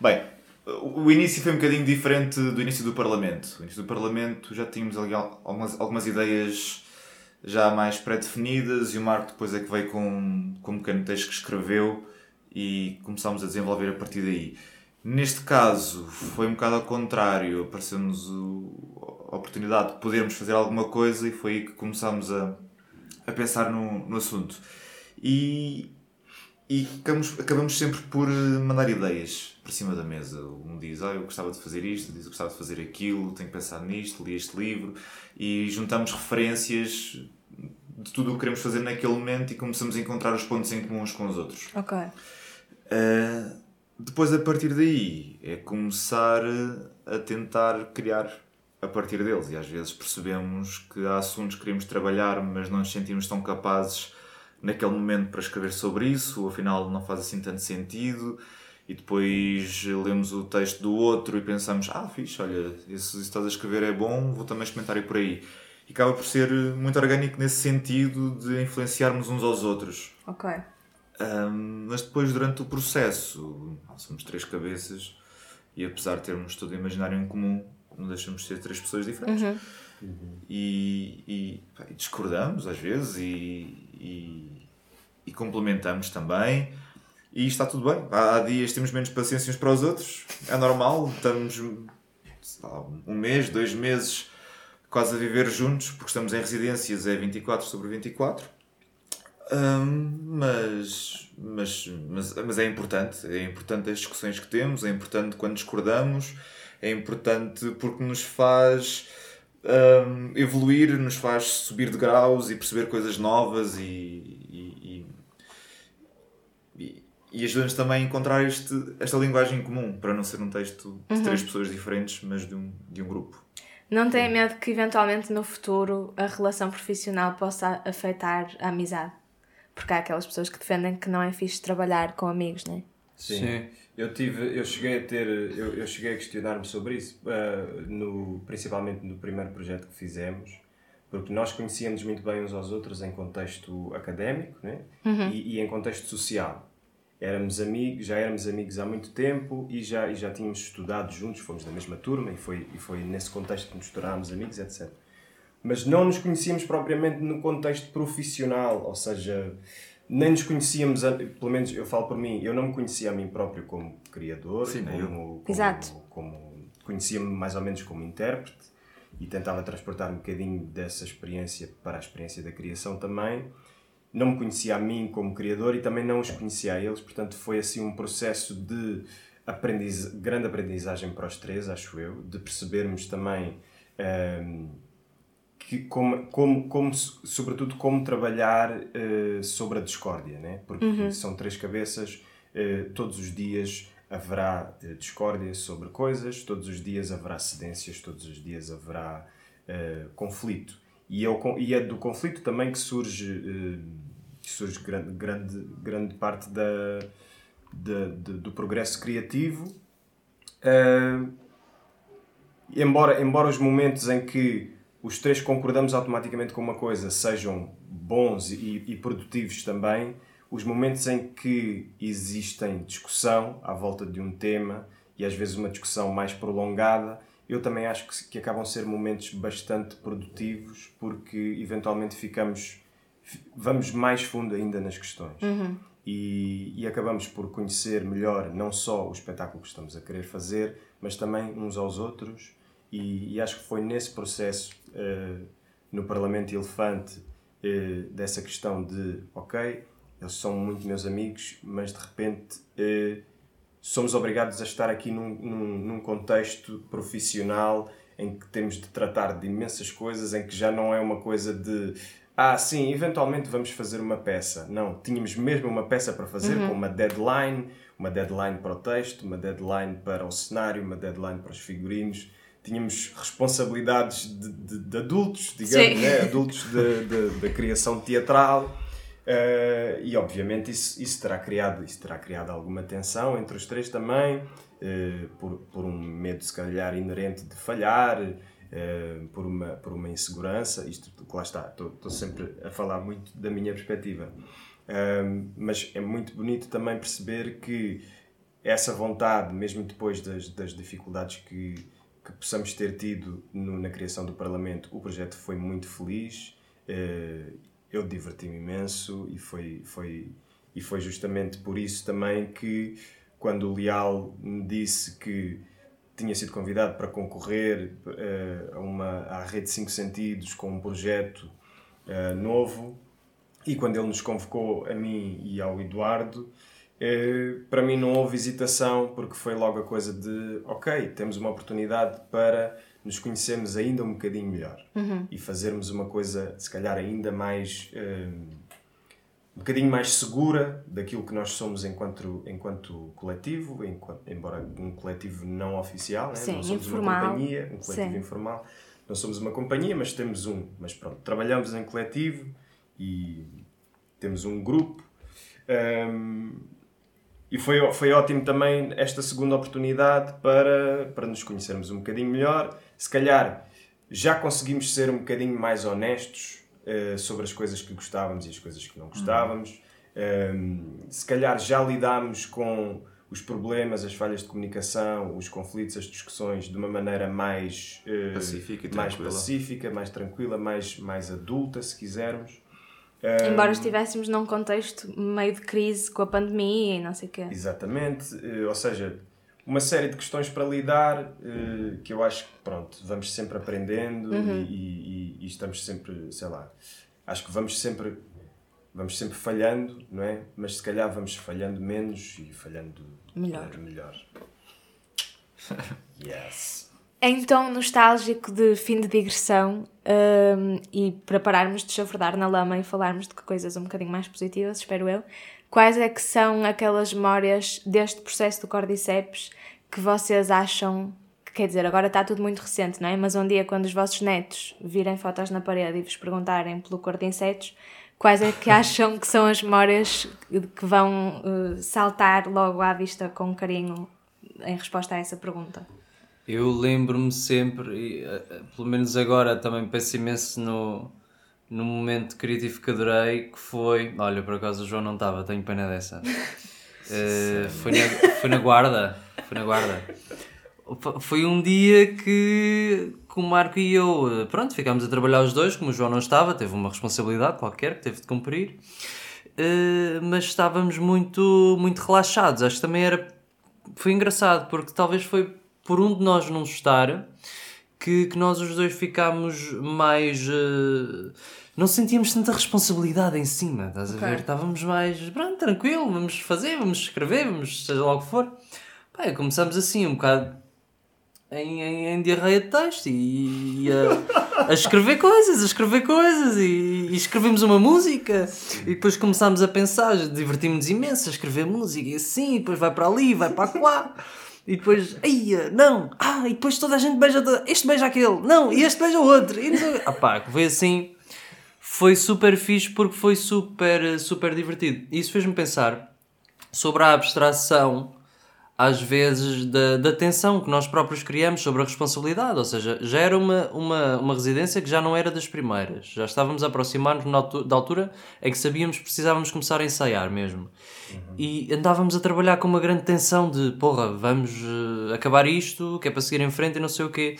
Bem, o o início foi um bocadinho diferente do início do Parlamento. No início do Parlamento já tínhamos algumas, algumas ideias já mais pré-definidas e o Marco depois é que veio com, com um pequeno texto que escreveu e começámos a desenvolver a partir daí. Neste caso foi um bocado ao contrário, apareceu-nos a oportunidade de podermos fazer alguma coisa e foi aí que começámos a, a pensar no, no assunto. E, e acabamos, acabamos sempre por eh, mandar ideias para cima da mesa. Um diz, ah, eu gostava de fazer isto, diz, eu gostava de fazer aquilo, tenho que pensar nisto, li este livro. E juntamos referências de tudo o que queremos fazer naquele momento e começamos a encontrar os pontos em comum uns com os outros. Ok. Uh, depois, a partir daí, é começar a tentar criar a partir deles. E às vezes percebemos que há assuntos que queremos trabalhar, mas não nos sentimos tão capazes naquele momento para escrever sobre isso, ou afinal não faz assim tanto sentido. E depois lemos o texto do outro e pensamos: ah, fixe, olha, isso que estás a escrever é bom, vou também experimentar por aí. E acaba por ser muito orgânico nesse sentido de influenciarmos uns aos outros. Ok. Um, mas depois, durante o processo, somos três cabeças e apesar de termos todo o imaginário em comum, não deixamos de ser três pessoas diferentes. E, e, pá, e discordamos às vezes e, e, e complementamos também. E está tudo bem. Há, dias temos menos paciência uns para os outros, é normal. Estamos um mês, dois meses quase a viver juntos, porque estamos em residências, é 24 sobre 24. Hum, mas, mas, mas, mas é importante, é importante as discussões que temos, é importante quando discordamos, é importante porque nos faz hum, evoluir, nos faz subir de graus e perceber coisas novas e, e, ajuda-nos também a encontrar este, esta linguagem comum, para não ser um texto de três pessoas diferentes, mas de um, de um grupo. Não têm medo que eventualmente no futuro a relação profissional possa afetar a amizade? Porque há aquelas pessoas que defendem que não é fixe trabalhar com amigos, não é? Sim. Sim. Eu tive, eu cheguei a ter, eu, eu cheguei a questionar-me sobre isso, ah, no, principalmente no primeiro projeto que fizemos, porque nós conhecíamos muito bem uns aos outros em contexto académico né? e, e em contexto social. Éramos amigos, já éramos amigos há muito tempo e já, e já tínhamos estudado juntos, fomos da mesma turma e foi, e foi nesse contexto que nos tornámos amigos, etc. Mas não nos conhecíamos propriamente no contexto profissional, ou seja, nem nos conhecíamos, pelo menos eu falo por mim, eu não me conhecia a mim próprio como criador, Sim, nem como, como, Exato. como conhecia-me mais ou menos como intérprete e tentava transportar um bocadinho dessa experiência para a experiência da criação também. Não me conhecia a mim como criador e também não os conhecia a eles, portanto foi assim um processo de aprendiz... grande aprendizagem para os três, acho eu, de percebermos também ehm, que como, como, como, sobretudo como trabalhar eh, sobre a discórdia, né? porque são três cabeças, eh, todos os dias haverá eh, discórdia sobre coisas, todos os dias haverá cedências, todos os dias haverá conflito. E é, o e é do conflito também que surge, surge grande, grande, grande parte da, da- do progresso criativo. Eh, embora, embora os momentos em que os três concordamos automaticamente com uma coisa sejam bons e, e produtivos também, os momentos em que existem discussão à volta de um tema e às vezes uma discussão mais prolongada, eu também acho que, que acabam a ser momentos bastante produtivos porque eventualmente ficamos fi- vamos mais fundo ainda nas questões e, e acabamos por conhecer melhor não só o espetáculo que estamos a querer fazer, mas também uns aos outros. E, e acho que foi nesse processo, eh, no Parlamento Elefante, eh, dessa questão de: ok, eles são muito meus amigos, mas de repente eh, somos obrigados a estar aqui num, num, num contexto profissional em que temos de tratar de imensas coisas, em que já não é uma coisa de ah, sim, eventualmente vamos fazer uma peça. Não, tínhamos mesmo uma peça para fazer com uma deadline, uma deadline para o texto, uma deadline para o cenário, uma deadline para os figurinos. Tínhamos responsabilidades de, de- de adultos, digamos, né? adultos da criação teatral. Eh, e obviamente isso, isso, terá criado, isso terá criado alguma tensão entre os três também, eh, por, por um medo, se calhar, inerente de falhar, eh, por, uma, por uma insegurança. Isto, lá está, estou sempre a falar muito da minha perspectiva. Ahm, mas é muito bonito também perceber que essa vontade, mesmo depois das, das dificuldades que, que possamos ter tido no- na criação do Parlamento, o projeto foi muito feliz. eh, eu diverti-me imenso e foi, foi, e foi justamente por isso também que, quando o Leal me disse que tinha sido convidado para concorrer eh, a uma, à Rede 5 Sentidos com um projeto eh, novo, E quando ele nos convocou a mim e ao Eduardo, eh, para mim não houve hesitação, porque foi logo a coisa de: ok, temos uma oportunidade para nos conhecermos ainda um bocadinho melhor e fazermos uma coisa, se calhar, ainda mais. Um bocadinho mais segura daquilo que nós somos enquanto, enquanto coletivo, enquanto, embora um coletivo não oficial, né? Sim, não somos informal. uma companhia, um coletivo Sim. informal. Não somos uma companhia, mas temos um. Mas pronto, trabalhamos em coletivo e temos um grupo. Ahm, e foi, foi ótimo também esta segunda oportunidade para, para nos conhecermos um bocadinho melhor. Se calhar já conseguimos ser um bocadinho mais honestos eh, sobre as coisas que gostávamos e as coisas que não gostávamos. Ahm, se calhar já lidámos com os problemas, as falhas de comunicação, os conflitos, as discussões de uma maneira mais eh, Pacífica e mais tranquila. pacífica, mais tranquila, mais, mais adulta, se quisermos. Embora estivéssemos num contexto meio de crise com a pandemia e não sei o quê. Exatamente, eh, ou seja, uma série de questões para lidar eh, que eu acho que, pronto, vamos sempre aprendendo e, e- e estamos sempre, sei lá, acho que vamos sempre, vamos sempre falhando, não é? Mas se calhar vamos falhando menos e falhando Melhor. melhor. [LAUGHS] yes. Tom nostálgico de fim de digressão hum, e para pararmos de chafurdar na lama e falarmos de coisas um bocadinho mais positivas, espero eu, quais é que são aquelas memórias deste processo do Cordyceps que vocês acham que, quer dizer, agora está tudo muito recente, não é? Mas um dia quando os vossos netos virem fotos na parede e vos perguntarem pelo cor de insetos, quais é que [LAUGHS] acham que são as memórias que vão eh, saltar logo à vista com carinho em resposta a essa pergunta? Eu lembro-me sempre, e, eh, pelo menos agora também penso imenso no, no momento criativo que adorei, que foi. Olha, por acaso o João não estava, tenho pena dessa. [LAUGHS] Eh, foi, na, foi na guarda. Foi na guarda. Foi um dia que, que o Marco e eu, eh, pronto, ficámos a trabalhar os dois, como o João não estava, teve uma responsabilidade qualquer que teve de cumprir, Eh, mas estávamos muito, muito relaxados. Acho que também era foi engraçado porque talvez foi por um de nós não estar que, que nós os dois ficámos mais. eh, não sentíamos tanta responsabilidade em cima, estás a ver? Estávamos mais pronto, tranquilo, vamos fazer, vamos escrever, vamos seja lá o que for. E começamos assim, um bocado em, em, em diarreia de texto e, e a, a escrever coisas, a escrever coisas e, e escrevemos uma música. E depois começámos a pensar, divertimos-nos imenso a escrever música e assim, e depois vai para ali, vai para lá. E depois, ai, não, ah, e depois toda a gente beija, toda- este beija aquele, não, e este beija o outro, e não sei ah pá, foi assim, foi super fixe porque foi super, super divertido. Isso fez-me pensar sobre a abstração às vezes da, da tensão que nós próprios criamos sobre a responsabilidade, ou seja, já era uma, uma, uma residência que já não era das primeiras, já estávamos a aproximar-nos da altura em que sabíamos que precisávamos começar a ensaiar mesmo. E andávamos a trabalhar com uma grande tensão de porra, vamos eh, acabar isto, que é para seguir em frente e não sei o quê.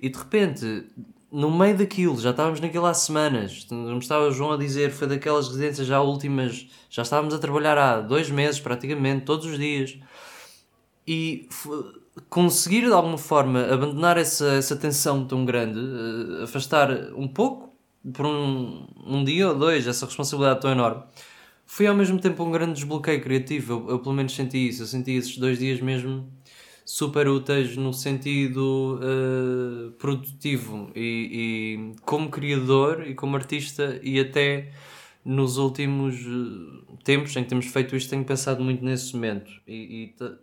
E de repente, no meio daquilo, já estávamos naquilo há semanas, me estava o João a dizer, foi daquelas residências já últimas, já estávamos a trabalhar há dois meses praticamente, todos os dias e conseguir de alguma forma abandonar essa, essa tensão tão grande, eh, afastar um pouco por um, um dia ou dois essa responsabilidade tão enorme, foi ao mesmo tempo um grande desbloqueio criativo. Eu, eu pelo menos senti isso. Eu senti esses dois dias mesmo super úteis no sentido eh, produtivo e, e como criador e como artista e até nos últimos eh, tempos em que temos feito isto tenho pensado muito nesse momento e, e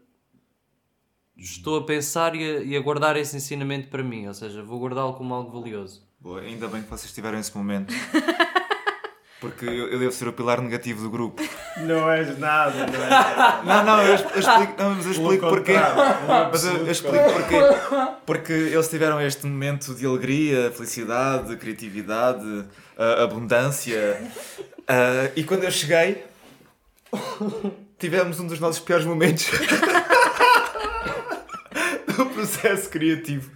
estou a pensar e a, e a guardar esse ensinamento para mim, ou seja, vou guardá-lo como algo valioso. Boa, ainda bem que vocês tiveram esse momento. [LAUGHS] Porque eu, eu devo ser o pilar negativo do grupo. Não és nada, não és nada. Não, não, eu, eu explico, não, mas eu explico porquê. Mas eu, eu explico porquê. Porque eles tiveram este momento de alegria, felicidade, criatividade, ah, abundância. Ah, e quando eu cheguei, tivemos um dos nossos piores momentos [LAUGHS] do processo criativo.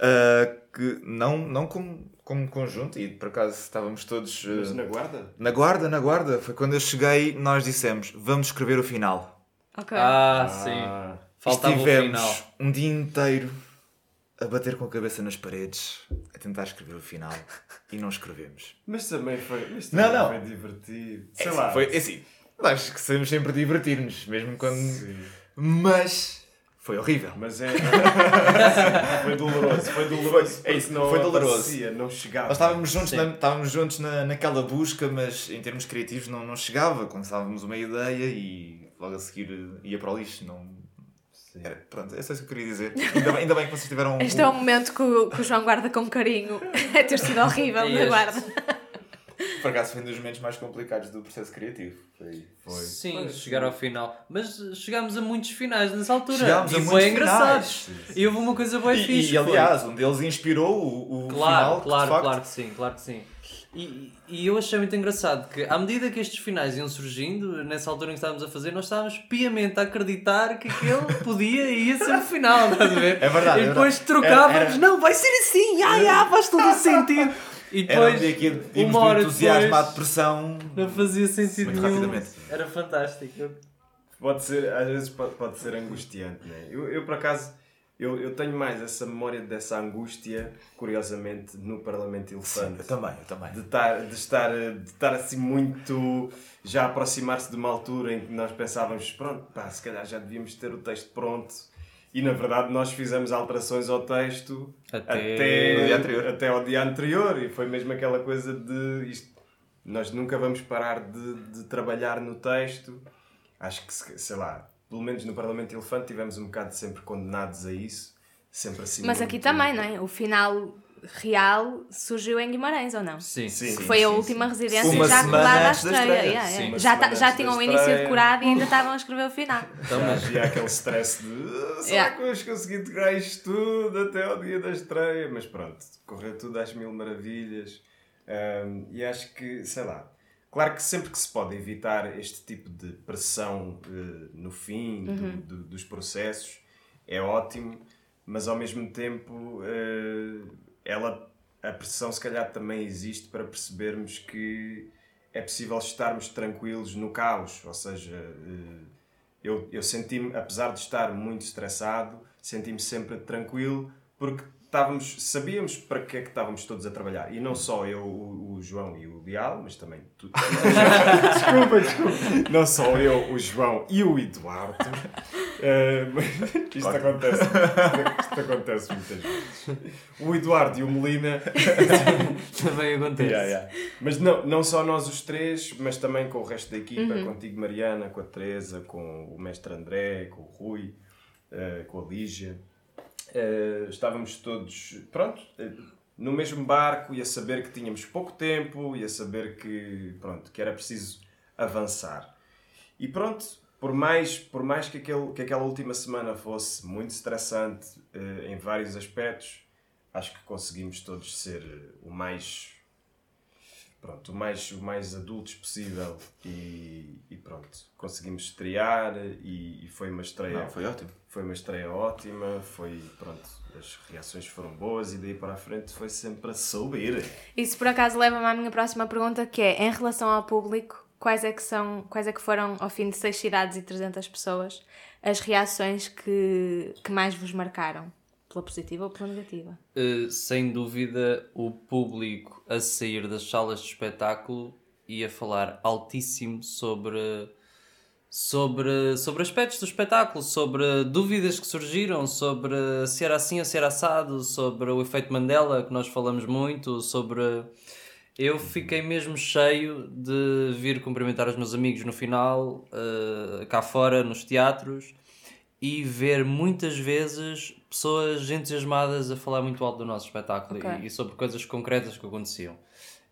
Ah, que não, não como, como conjunto, e por acaso estávamos todos. ah, Mas na guarda? na guarda, na guarda. Foi quando eu cheguei, nós dissemos: vamos escrever o final. Ok. Ah, Ah, Faltava o Estivemos final. um dia inteiro a bater com a cabeça nas paredes, a tentar escrever o final [LAUGHS] e não escrevemos. Mas também foi, mas Não, também não. foi divertido. É Sei assim, lá. Foi é assim. Acho que sabemos sempre divertir-nos, mesmo quando. Sim. Mas foi horrível. Mas é. foi doloroso, foi doloroso. Foi- é isso, não foi doloroso. aparecia, não chegava. Nós estávamos juntos, Sim. na, estávamos juntos na, naquela busca, mas em termos criativos não, não chegava. Começávamos uma ideia e logo a seguir ia para o lixo. Não... Era, pronto, é só isso que eu queria dizer. Ainda bem, ainda bem que vocês tiveram. Este é um momento que o, que o João guarda com carinho. [LAUGHS] É ter sido horrível na este? guarda. Por acaso foi um dos momentos mais complicados do processo criativo. Foi. Foi. Sim, chegar ao final. Mas eh, chegámos a muitos finais nessa altura. Chegámos a e muitos foi engraçado. finais. E houve uma coisa boa E, fixe. e, foi- aliás, um deles inspirou o, o Claro, final. claro, facto, claro que sim, claro que sim. E, e eu achei muito engraçado que, à medida que estes finais iam surgindo, nessa altura em que estávamos a fazer, nós estávamos piamente a acreditar que aquele [LAUGHS] podia e ia ser o final, estás a ver? É verdade, E é depois verdade. trocávamos, Era- era- não, vai ser assim, ai, ai, faz todo o sentido. [LAUGHS] E Era um depois, dia que íamos uma do hora entusiasmo à depois, depressão. não fazia sentido Muito nenhum. rapidamente. Era fantástico. Pode ser, às vezes pode, pode ser angustiante, né? Eu, eu por acaso, eu, eu tenho mais essa memória dessa angústia, curiosamente, no Parlamento Sim, Elefante. eu também, eu também. de estar, de estar, de estar assim muito já a aproximar-se de uma altura em que nós pensávamos, pronto, pá, se calhar já devíamos ter o texto pronto. E na verdade nós fizemos alterações ao texto Até- até, No dia anterior. até ao dia anterior. E foi mesmo aquela coisa de isto, nós nunca vamos parar de, de trabalhar no texto. Acho que, se- sei lá, pelo menos no Parlamento Elefante tivemos um bocado sempre condenados a isso. Sempre assim. Mas muito- aqui também, não é? O final real surgiu em Guimarães, ou não? Sim, Sim. Que foi a sim, última sim. residência Uma já colada à estreia. estreia. Yeah, Sim, yeah. Já, ta- já tinham o início decorado e ainda estavam a escrever o final. Então, Já mas- havia aquele stress de "Ah, será Yeah. que vamos conseguir integrar isto tudo até ao dia da estreia? Mas pronto, correu tudo às mil maravilhas. Ahm, e acho que, sei lá, claro que sempre que se pode evitar este tipo de pressão eh, no fim do- do- dos processos é ótimo, mas ao mesmo tempo eh, ela, a pressão se calhar também existe para percebermos que é possível estarmos tranquilos no caos, ou seja, eh, eu, eu senti-me, apesar de estar muito estressado, senti-me sempre tranquilo porque estávamos, sabíamos para que é que estávamos todos a trabalhar. E não só eu, o, o João e o Leal, mas também tu. [LAUGHS] desculpa, desculpa. Não só eu, o João e o Eduardo. Mas isto acontece, isto acontece muitas vezes. O Eduardo e o Melina Também acontece. Yeah, yeah. Mas não, não só nós os três, mas também com o resto da equipa, contigo Mariana, com a Teresa, com o mestre André, com o Rui, eh, com a Lígia. Eh, estávamos todos, pronto, eh, no mesmo barco e a saber que tínhamos pouco tempo e a saber que, pronto, que era preciso avançar. E pronto, por mais, por mais que, aquele, que aquela última semana fosse muito estressante eh, em vários aspectos, acho que conseguimos todos ser o mais pronto, o mais, o mais adultos possível e, e pronto, conseguimos estrear e, e foi uma estreia Não, foi ótimo. foi uma estreia ótima, foi pronto, as reações foram boas e daí para a frente foi sempre a subir. Isso por acaso leva-me à minha próxima pergunta, que é, em relação ao público, quais é que são, quais é que foram, ao fim de seis cidades e 300 pessoas, as reações que, que mais vos marcaram? Pela positiva ou pela negativa? Uh, sem dúvida, o público a sair das salas de espetáculo ia falar altíssimo sobre, sobre, sobre aspectos do espetáculo, sobre dúvidas que surgiram, sobre se era assim ou se era assado, sobre o efeito Mandela, que nós falamos muito, sobre. Eu fiquei mesmo cheio de vir cumprimentar os meus amigos no final, uh, cá fora, nos teatros, e ver muitas vezes pessoas entusiasmadas a falar muito alto do nosso espetáculo Ok. e, e sobre coisas concretas que aconteciam.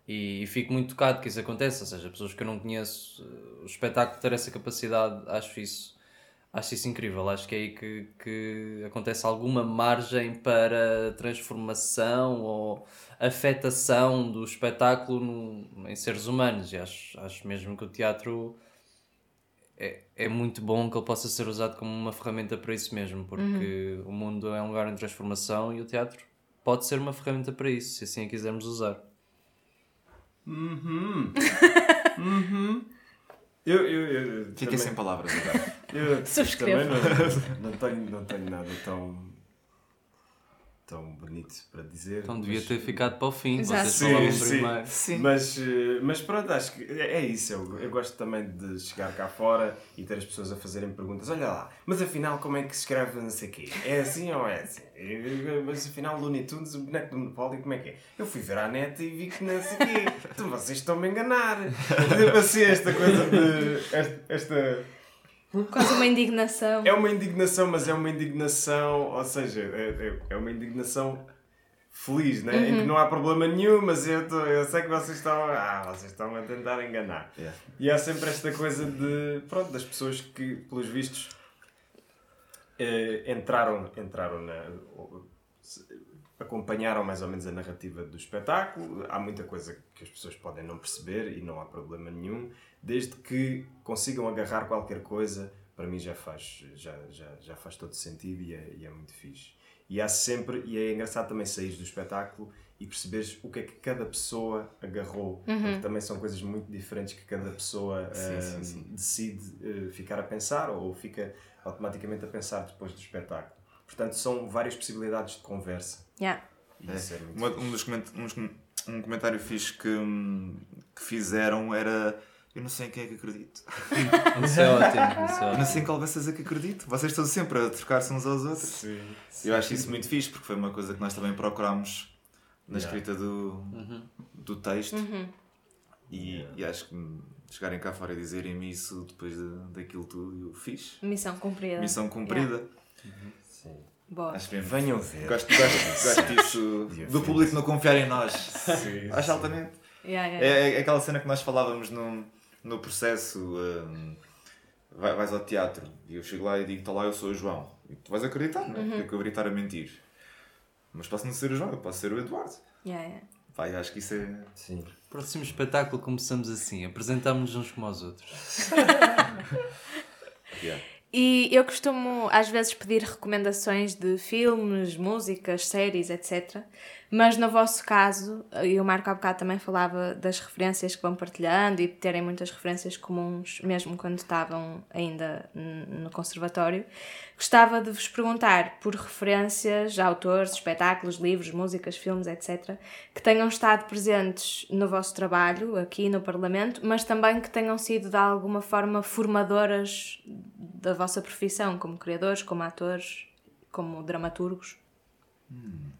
E, e fico muito tocado que isso aconteça, ou seja, pessoas que eu não conheço, eh, o espetáculo ter essa capacidade, acho isso, acho isso incrível. Acho que é aí que, que acontece alguma margem para transformação ou afetação do espetáculo no- em seres humanos. E acho, acho mesmo que o teatro é, é muito bom que ele possa ser usado como uma ferramenta para isso mesmo, porque o mundo é um lugar em transformação e o teatro pode ser uma ferramenta para isso, se assim a quisermos usar. [LAUGHS] Eu, eu, eu Fiquei também- sem palavras agora. Eu Subscrevo. também não, não, tenho, não tenho nada tão. Tão bonito para dizer. Então devia mas- ter ficado para o fim. Exato. Vocês falavam Sim, sim. primeiro. Sim. Mas, eh, mas pronto, acho que é é isso. Eu, eu gosto também de chegar cá fora e ter as pessoas a fazerem perguntas. Olha lá, mas afinal como é que se escreve não sei o quê? É assim ou é assim? Eh, Mas afinal Looney Tunes, o boneco do Monopólio, como é que é? Eu fui ver à net e vi que não sei o quê. Então vocês estão-me a enganar. Tipo [LAUGHS] assim, esta coisa de... Esta, esta- Quase uma indignação. É uma indignação, mas é uma indignação... Ou seja, é, é- é uma indignação feliz, né? Em que não há problema nenhum, mas eu, tô- eu sei que vocês estão, ah, vocês estão a tentar enganar. Yeah. E há sempre esta coisa de, pronto, das pessoas que, pelos vistos, eh, entraram, entraram na, acompanharam mais ou menos a narrativa do espetáculo. Há muita coisa que as pessoas podem não perceber e não há problema nenhum, desde que consigam agarrar qualquer coisa, para mim já faz, já, já, já faz todo sentido e é, e é muito fixe. E há sempre, e é engraçado também sair do espetáculo e perceberes o que é que cada pessoa agarrou, porque também são coisas muito diferentes que cada pessoa Sim, eh, sim, sim. decide eh, ficar a pensar ou fica automaticamente a pensar depois do espetáculo. Portanto, são várias possibilidades de conversa. Yeah. É muito Uma- um, dos coment- com- um comentário fixe que, hum, que fizeram era. Eu não sei em quem é que acredito. [LAUGHS] Isso é ótimo. Isso é Eu não ótimo. sei em qual vocês é que acredito. Vocês estão sempre a trocar-se uns aos outros. Sim. Eu acho isso muito fixe porque foi uma coisa que nós também procurámos na Yeah. escrita do, do texto. E, e acho que hum, chegarem cá fora e dizerem-me isso depois de- daquilo tudo, eu fiz. Missão cumprida. Missão cumprida. Sim. Acho. Venham ver. Gosto, gosto, gosto disso do público não confiar em nós. Sim, [LAUGHS] Acho sim. altamente. Yeah, yeah. É, é aquela cena que nós falávamos no, no processo. vai- vais ao teatro e eu chego lá e digo: Está lá, eu sou o João. E tu vais acreditar, não é? Porque é que eu vou estar a mentir. Mas posso não ser o João, eu posso ser o Eduardo. Yeah, yeah. Vai, acho que isso é. Sim. Próximo espetáculo começamos assim. Apresentámos-nos uns como aos outros. [LAUGHS] Yeah. E eu costumo às vezes pedir recomendações de filmes, músicas, séries, etc. Mas no vosso caso, e o Marco há bocado também falava das referências que vão partilhando e terem muitas referências comuns, mesmo quando estavam ainda no conservatório, gostava de vos perguntar por referências autores, espetáculos, livros, músicas, filmes, etc., que tenham estado presentes no vosso trabalho aqui no Parlamento, mas também que tenham sido de alguma forma formadoras da vossa profissão, como criadores, como atores, como dramaturgos. P-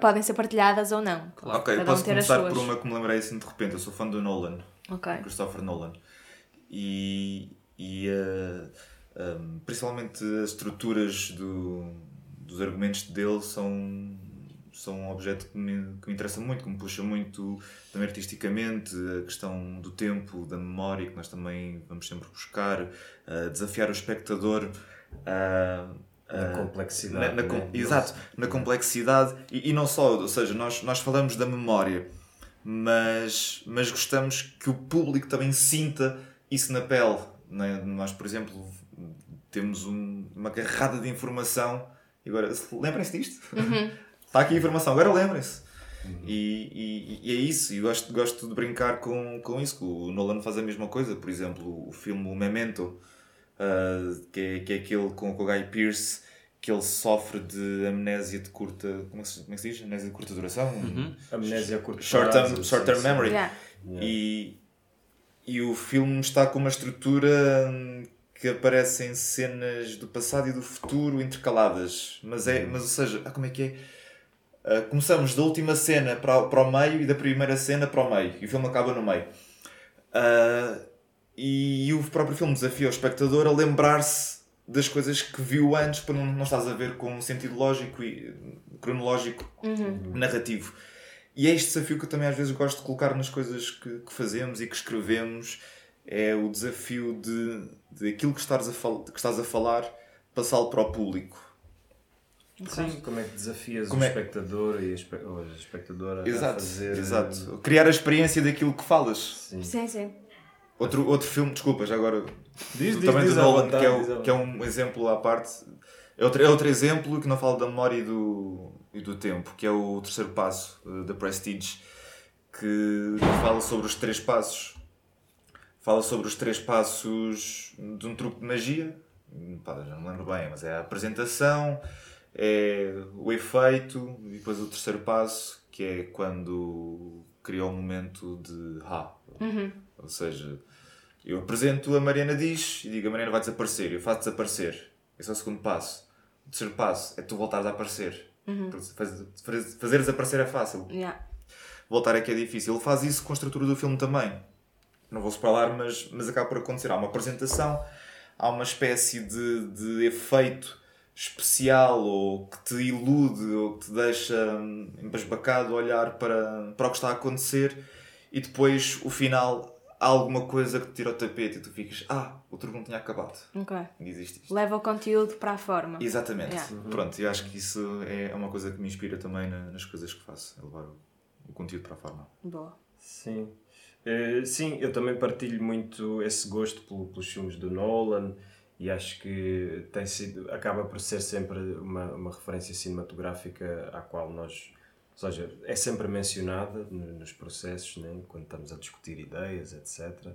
podem ser partilhadas ou não. ok, eu Cada um posso as começar por uma que me lembrei assim de repente. Eu sou fã do Nolan. Ok. Christopher Nolan. E, e eh, um, principalmente as estruturas do, dos argumentos dele são, são um objeto que me, que me interessa muito, que me puxa muito também artisticamente, a questão do tempo, da memória, que nós também vamos sempre buscar, eh, desafiar o espectador a. Na a- complexidade, na- na né? Exato, na complexidade e, e não só, ou seja, nós, nós falamos da memória, mas, mas gostamos que o público também sinta isso na pele. não é? Nós, por exemplo, temos um- uma carrada de informação. E agora, se- [LAUGHS] lembrem-se disto? Está aqui a informação, agora lembrem-se. E, e- e é isso, e gosto, gosto de brincar com, com isso. que O Nolan faz a mesma coisa, por exemplo, o filme Memento, ah, que, é, que é aquele com, com o Guy Pearce, que ele sofre de amnésia de curta. Como é que se, como é que se diz? Amnésia de curta duração? Amnésia a curto Short term, prazo, short term memory. Yeah. E, e o filme está com uma estrutura que aparecem cenas do passado e do futuro intercaladas. Mas é, mas ou seja, ah, como é que é? Ah, começamos da última cena para, o- para o meio e da primeira cena para o meio. E o filme acaba no meio. Ah, e o próprio filme desafia o espectador a lembrar-se das coisas que viu antes para não, não estás a ver com um sentido lógico e cronológico narrativo. E é este desafio que eu também às vezes gosto de colocar nas coisas que, que fazemos e que escrevemos. É o desafio de, de aquilo que estás a, fal que estás a falar, passá-lo para o público. Sim, como é que desafias Como o é- espectador e a, espe ou a espectadora a Exato, fazer... exato. Criar a experiência daquilo que falas. Sim. Sim, sim. Outro, outro filme, desculpa, já agora. Diz, diz, também diz do à Nolan, vontade, que, é o, que é um exemplo à parte. É outro, é outro exemplo que não fala da memória e do, e do tempo, que é o terceiro passo eh, da Prestige, que fala sobre os três passos. Fala sobre os três passos de um truque de magia. Pá, já não me lembro bem, mas é a apresentação, é o efeito, e depois o terceiro passo, que é quando cria o momento de ha. Ou seja, eu apresento, a Mariana diz e digo a Mariana vai desaparecer, eu faço desaparecer. Esse é o segundo passo. O terceiro passo é tu voltares a aparecer. Porque faz- faz- Fazer desaparecer é fácil Yeah. voltar é que é difícil. Ele faz isso com a estrutura do filme também. Não vou spoiler, mas, mas acaba por acontecer. Há uma apresentação, há uma espécie de, de efeito especial ou que te ilude ou que te deixa hum, embasbacado olhar para, para o que está a acontecer e depois o final há alguma coisa que te tira o tapete e tu ficas ah, o truque não tinha acabado. Ok. E existe isto. Leva o conteúdo para a forma. Exatamente. Yeah. Pronto, eu acho que isso é uma coisa que me inspira também na- nas coisas que faço. É levar o, o conteúdo para a forma. Boa. Sim. Eh, sim, eu também partilho muito esse gosto pelo- pelos filmes do Nolan e acho que tem sido, acaba por ser sempre uma, uma referência cinematográfica à qual nós, ou seja, é sempre mencionada no- nos processos, né, quando estamos a discutir ideias, etc.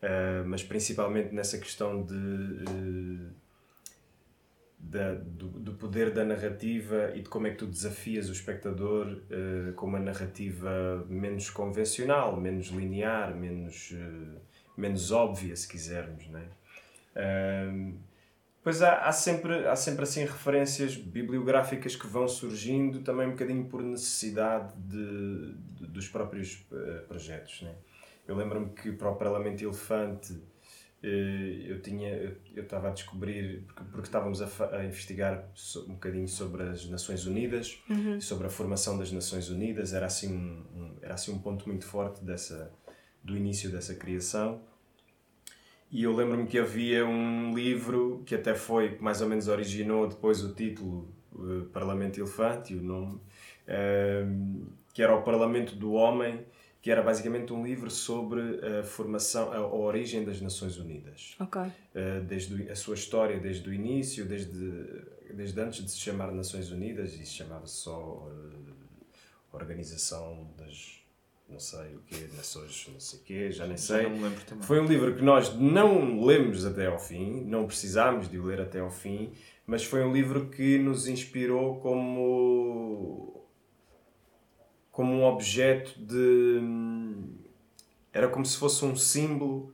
Eh, mas principalmente nessa questão de eh, da- do, do poder da narrativa e de como é que tu desafias o espectador eh, com uma narrativa menos convencional, menos linear, menos, eh, menos óbvia, se quisermos, né? Ahm, Pois há, há, sempre, há sempre assim referências bibliográficas que vão surgindo também um bocadinho por necessidade de, de- dos próprios eh, projetos. Né? Eu lembro-me que para o Parlamento Elefante eh, eu tinha eu estava a descobrir porque, porque estávamos a, a investigar um bocadinho sobre as Nações Unidas e sobre a formação das Nações Unidas era assim um, um- era assim um ponto muito forte dessa do início dessa criação e eu lembro-me que havia um livro que até foi mais ou menos originou depois o título eh, Parlamento Elefante o nome eh, que era o Parlamento do Homem que era basicamente um livro sobre a formação, a, a origem das Nações Unidas. Ok. Uh, desde a sua história desde o início, desde, desde antes de se chamar Nações Unidas, e se chamava só uh, Organização das não sei o quê, Nações não sei o quê, já nem sei. Já não me lembro também. Foi um livro que nós não lemos até ao fim, não precisámos de o ler até ao fim, mas foi um livro que nos inspirou como como um objeto de era como se fosse um símbolo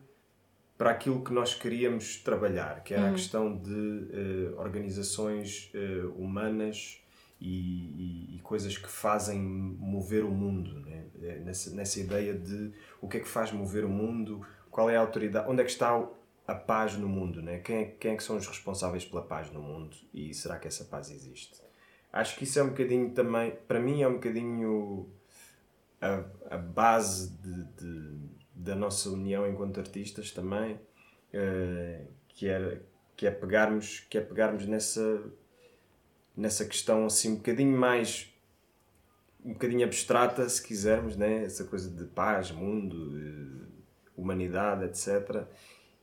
para aquilo que nós queríamos trabalhar, que era a questão de eh, organizações eh, humanas e, e- e coisas que fazem mover o mundo, né? Eh, nessa, nessa ideia de o que é que faz mover o mundo, qual é a autoridade, onde é que está a paz no mundo, né? quem, é, quem é que são os responsáveis pela paz no mundo e será que essa paz existe? Acho que isso é um bocadinho também, para mim é um bocadinho a, a base de, de- da nossa união enquanto artistas também, eh, que, era, que, é pegarmos, que é pegarmos nessa, nessa questão assim um bocadinho mais um bocadinho abstrata, se quisermos, né? essa coisa de paz, mundo, humanidade, etc.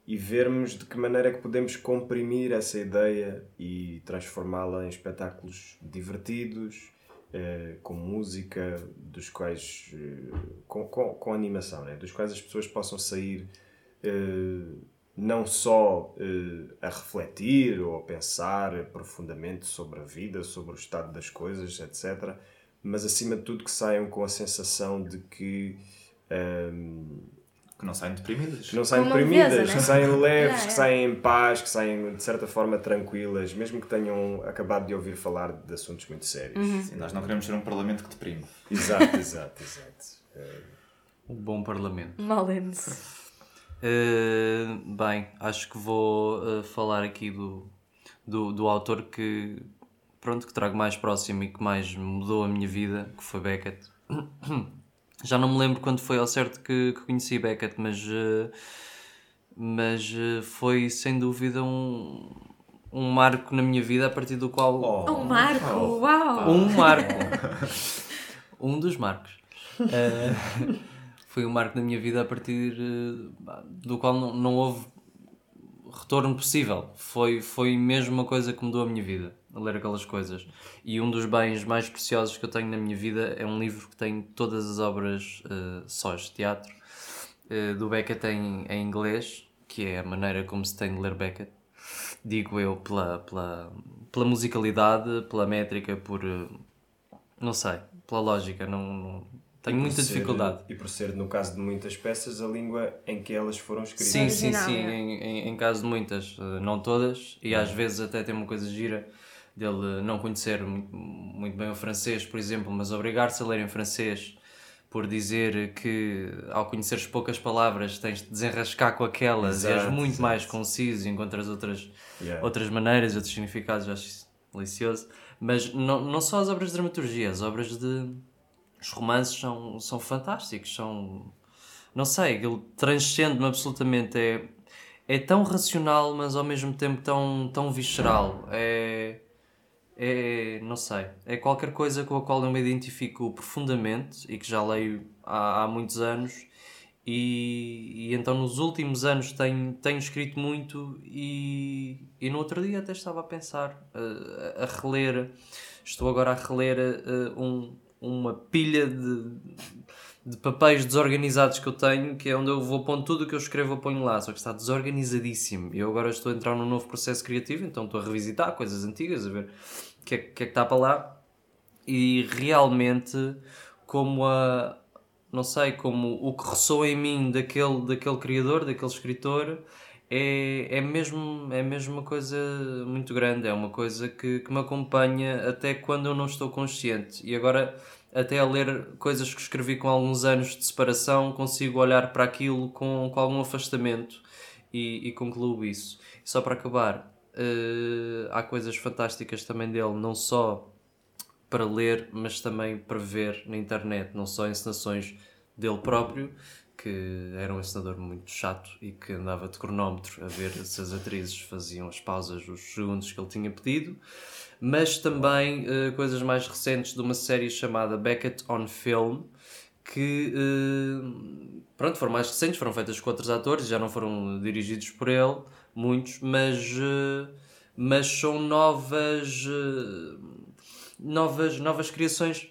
E vermos de que maneira é que podemos comprimir essa ideia e transformá-la em espetáculos divertidos, eh, com música, dos quais eh, com, com, com animação, né? dos quais as pessoas possam sair eh, não só eh, a refletir ou a pensar profundamente sobre a vida, sobre o estado das coisas, etc., mas acima de tudo que saiam com a sensação de que ehm, Que não saem deprimidas. que não saem deprimidas, né? que saem [LAUGHS] leves, Yeah, que saem em paz, que saem de certa forma tranquilas, mesmo que tenham acabado de ouvir falar de assuntos muito sérios. Uhum. Sim, nós não queremos ser um parlamento que deprime. Exato, [LAUGHS] exato, exato. Um bom parlamento. Malens. Uh, bem, acho que vou uh, falar aqui do, do, do autor que, pronto, que trago mais próximo e que mais mudou a minha vida, que foi Beckett. [COUGHS] Já não me lembro quando foi ao certo que, que conheci Beckett, mas, uh, mas uh, foi sem dúvida um, um marco na minha vida a partir do qual Um marco, uau! um marco. [LAUGHS] um dos marcos. Foi um marco na minha vida a partir eh, do qual não, não houve retorno possível. Foi, foi mesmo uma coisa que mudou a minha vida, a ler aquelas coisas. E um dos bens mais preciosos que eu tenho na minha vida é um livro que tem todas as obras eh, sós de teatro eh, do Beckett em, inglês, que é a maneira como se tem de ler Beckett. digo eu, pela, pela, pela musicalidade, pela métrica, por. eh, não sei, pela lógica. Não, não- tenho muita ser- dificuldade. E por ser, no caso de muitas peças, a língua em que elas foram escritas. Sim, sim, sim, é. em, em, em caso de muitas, eh, não todas, e às vezes até tem uma coisa gira dele não conhecer muito, bem o francês, por exemplo, mas obrigar-se a ler em francês por dizer que ao conheceres poucas palavras tens de desenrascar com aquelas e és Exato, muito exato. mais conciso e encontras outras, Yeah. outras maneiras, outros significados, acho isso delicioso. Mas não, não só as obras de dramaturgia, as obras de. Os romances são, são fantásticos, são. Não sei, aquilo transcende-me absolutamente. É, é tão racional, mas ao mesmo tempo tão, tão visceral. É. É. Não sei. É qualquer coisa com a qual eu me identifico profundamente e que já leio há, há muitos anos. E, e então nos últimos anos tenho, tenho escrito muito e, e no outro dia até estava a pensar, eh, a, a reler, estou agora a reler eh, um, uma pilha de, de papéis desorganizados que eu tenho, que é onde eu vou pondo tudo o que eu escrevo, eu ponho lá, só que está desorganizadíssimo. Eu agora estou a entrar num novo processo criativo, então estou a revisitar coisas antigas, a ver o que é, que é que está para lá. E realmente, como a. Não sei, como o que ressoa em mim daquele, daquele criador, daquele escritor, é, é, mesmo, é mesmo uma coisa muito grande, é uma coisa que, que me acompanha até quando eu não estou consciente. E agora, até a ler coisas que escrevi com alguns anos de separação, consigo olhar para aquilo com, com algum afastamento e, e concluo isso. E só para acabar, eh, há coisas fantásticas também dele, não só para ler, mas também para ver na internet, não só encenações dele próprio, que era um encenador muito chato e que andava de cronómetro a ver se as atrizes faziam as pausas, os segundos que ele tinha pedido, mas também eh, coisas mais recentes de uma série chamada Beckett on Film, que eh, pronto, foram mais recentes, foram feitas com outros atores, já não foram dirigidos por ele, muitos, mas, eh, mas são novas, novas, novas criações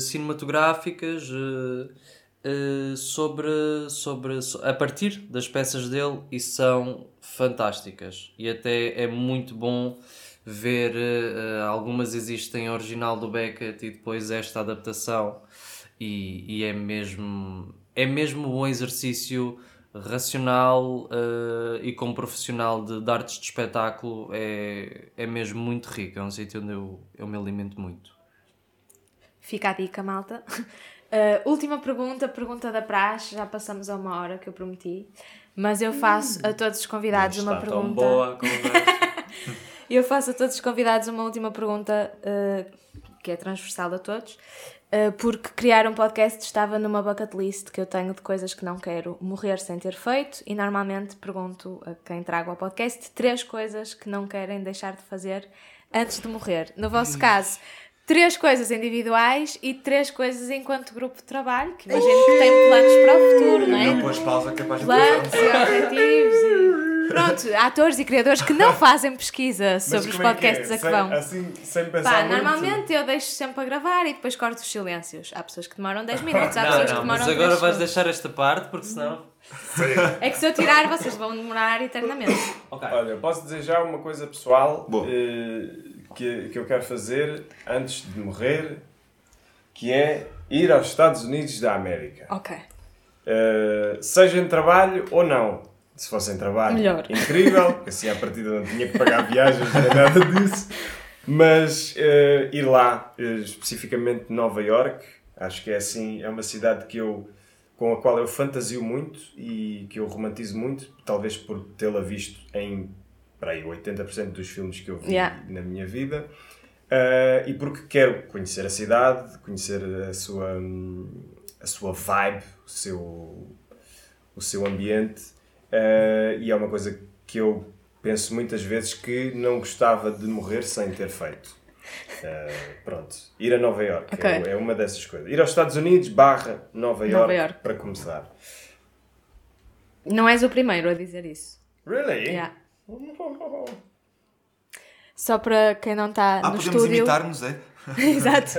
cinematográficas eh, sobre, sobre, so- a partir das peças dele e são fantásticas e até é muito bom ver eh, algumas existem em original do Beckett e depois esta adaptação e, e é mesmo é mesmo um exercício racional eh, e como profissional de, de artes de espetáculo é, é mesmo muito rico, é um sítio onde eu, eu me alimento muito. Fica a dica, malta. Uh, última pergunta, pergunta da praxe. Já passamos a uma hora que eu prometi. Mas eu faço a todos os convidados uma Está tão pergunta. boa. [LAUGHS] Eu faço a todos os convidados uma última pergunta uh, que é transversal a todos. Uh, porque criar um podcast estava numa bucket list que eu tenho de coisas que não quero morrer sem ter feito e normalmente pergunto a quem trago ao podcast três coisas que não querem deixar de fazer antes de morrer. No vosso caso, três coisas individuais e três coisas enquanto grupo de trabalho, que imagino que têm planos para o futuro, não é? Não pôs pausa capaz de planos e objetivos e... Pronto, atores e criadores que não fazem pesquisa sobre os como é que é? podcasts a que Sem- vão. Assim, sem pensar Pá, muito. normalmente eu deixo sempre a gravar e depois corto os silêncios. Há pessoas que demoram 10 [LAUGHS] minutos, há Não, pessoas que não, demoram mas 10 agora vais deixar esta parte porque senão. É que se eu tirar, vocês vão demorar eternamente. Olha, posso dizer já uma coisa pessoal Boa. eh, que, que eu quero fazer antes de morrer, que é ir aos Estados Unidos da América. Ok. Eh, seja em trabalho ou não. Se fosse em trabalho, Melhor. incrível, porque assim à partida não tinha que pagar viagens nem nada disso. Mas eh, ir lá, eh, especificamente Nova York, acho que é assim, é uma cidade que eu, com a qual eu fantasio muito e que eu romantizo muito, talvez por tê-la visto em para aí, 80% dos filmes que eu vi Yeah. na minha vida. Eh, e porque quero conhecer a cidade, conhecer a sua, a sua vibe, o seu, o seu ambiente. eh, e é uma coisa que eu penso muitas vezes que não gostava de morrer sem ter feito. Eh, pronto, ir a Nova York Ok. é, é uma dessas coisas. Ir aos Estados Unidos barra Nova York, Nova York. para começar. Não és o primeiro a dizer isso. Really? Yeah. [LAUGHS] Só para quem não está Ah, no podemos estúdio. imitar-nos, é? [LAUGHS] Exato.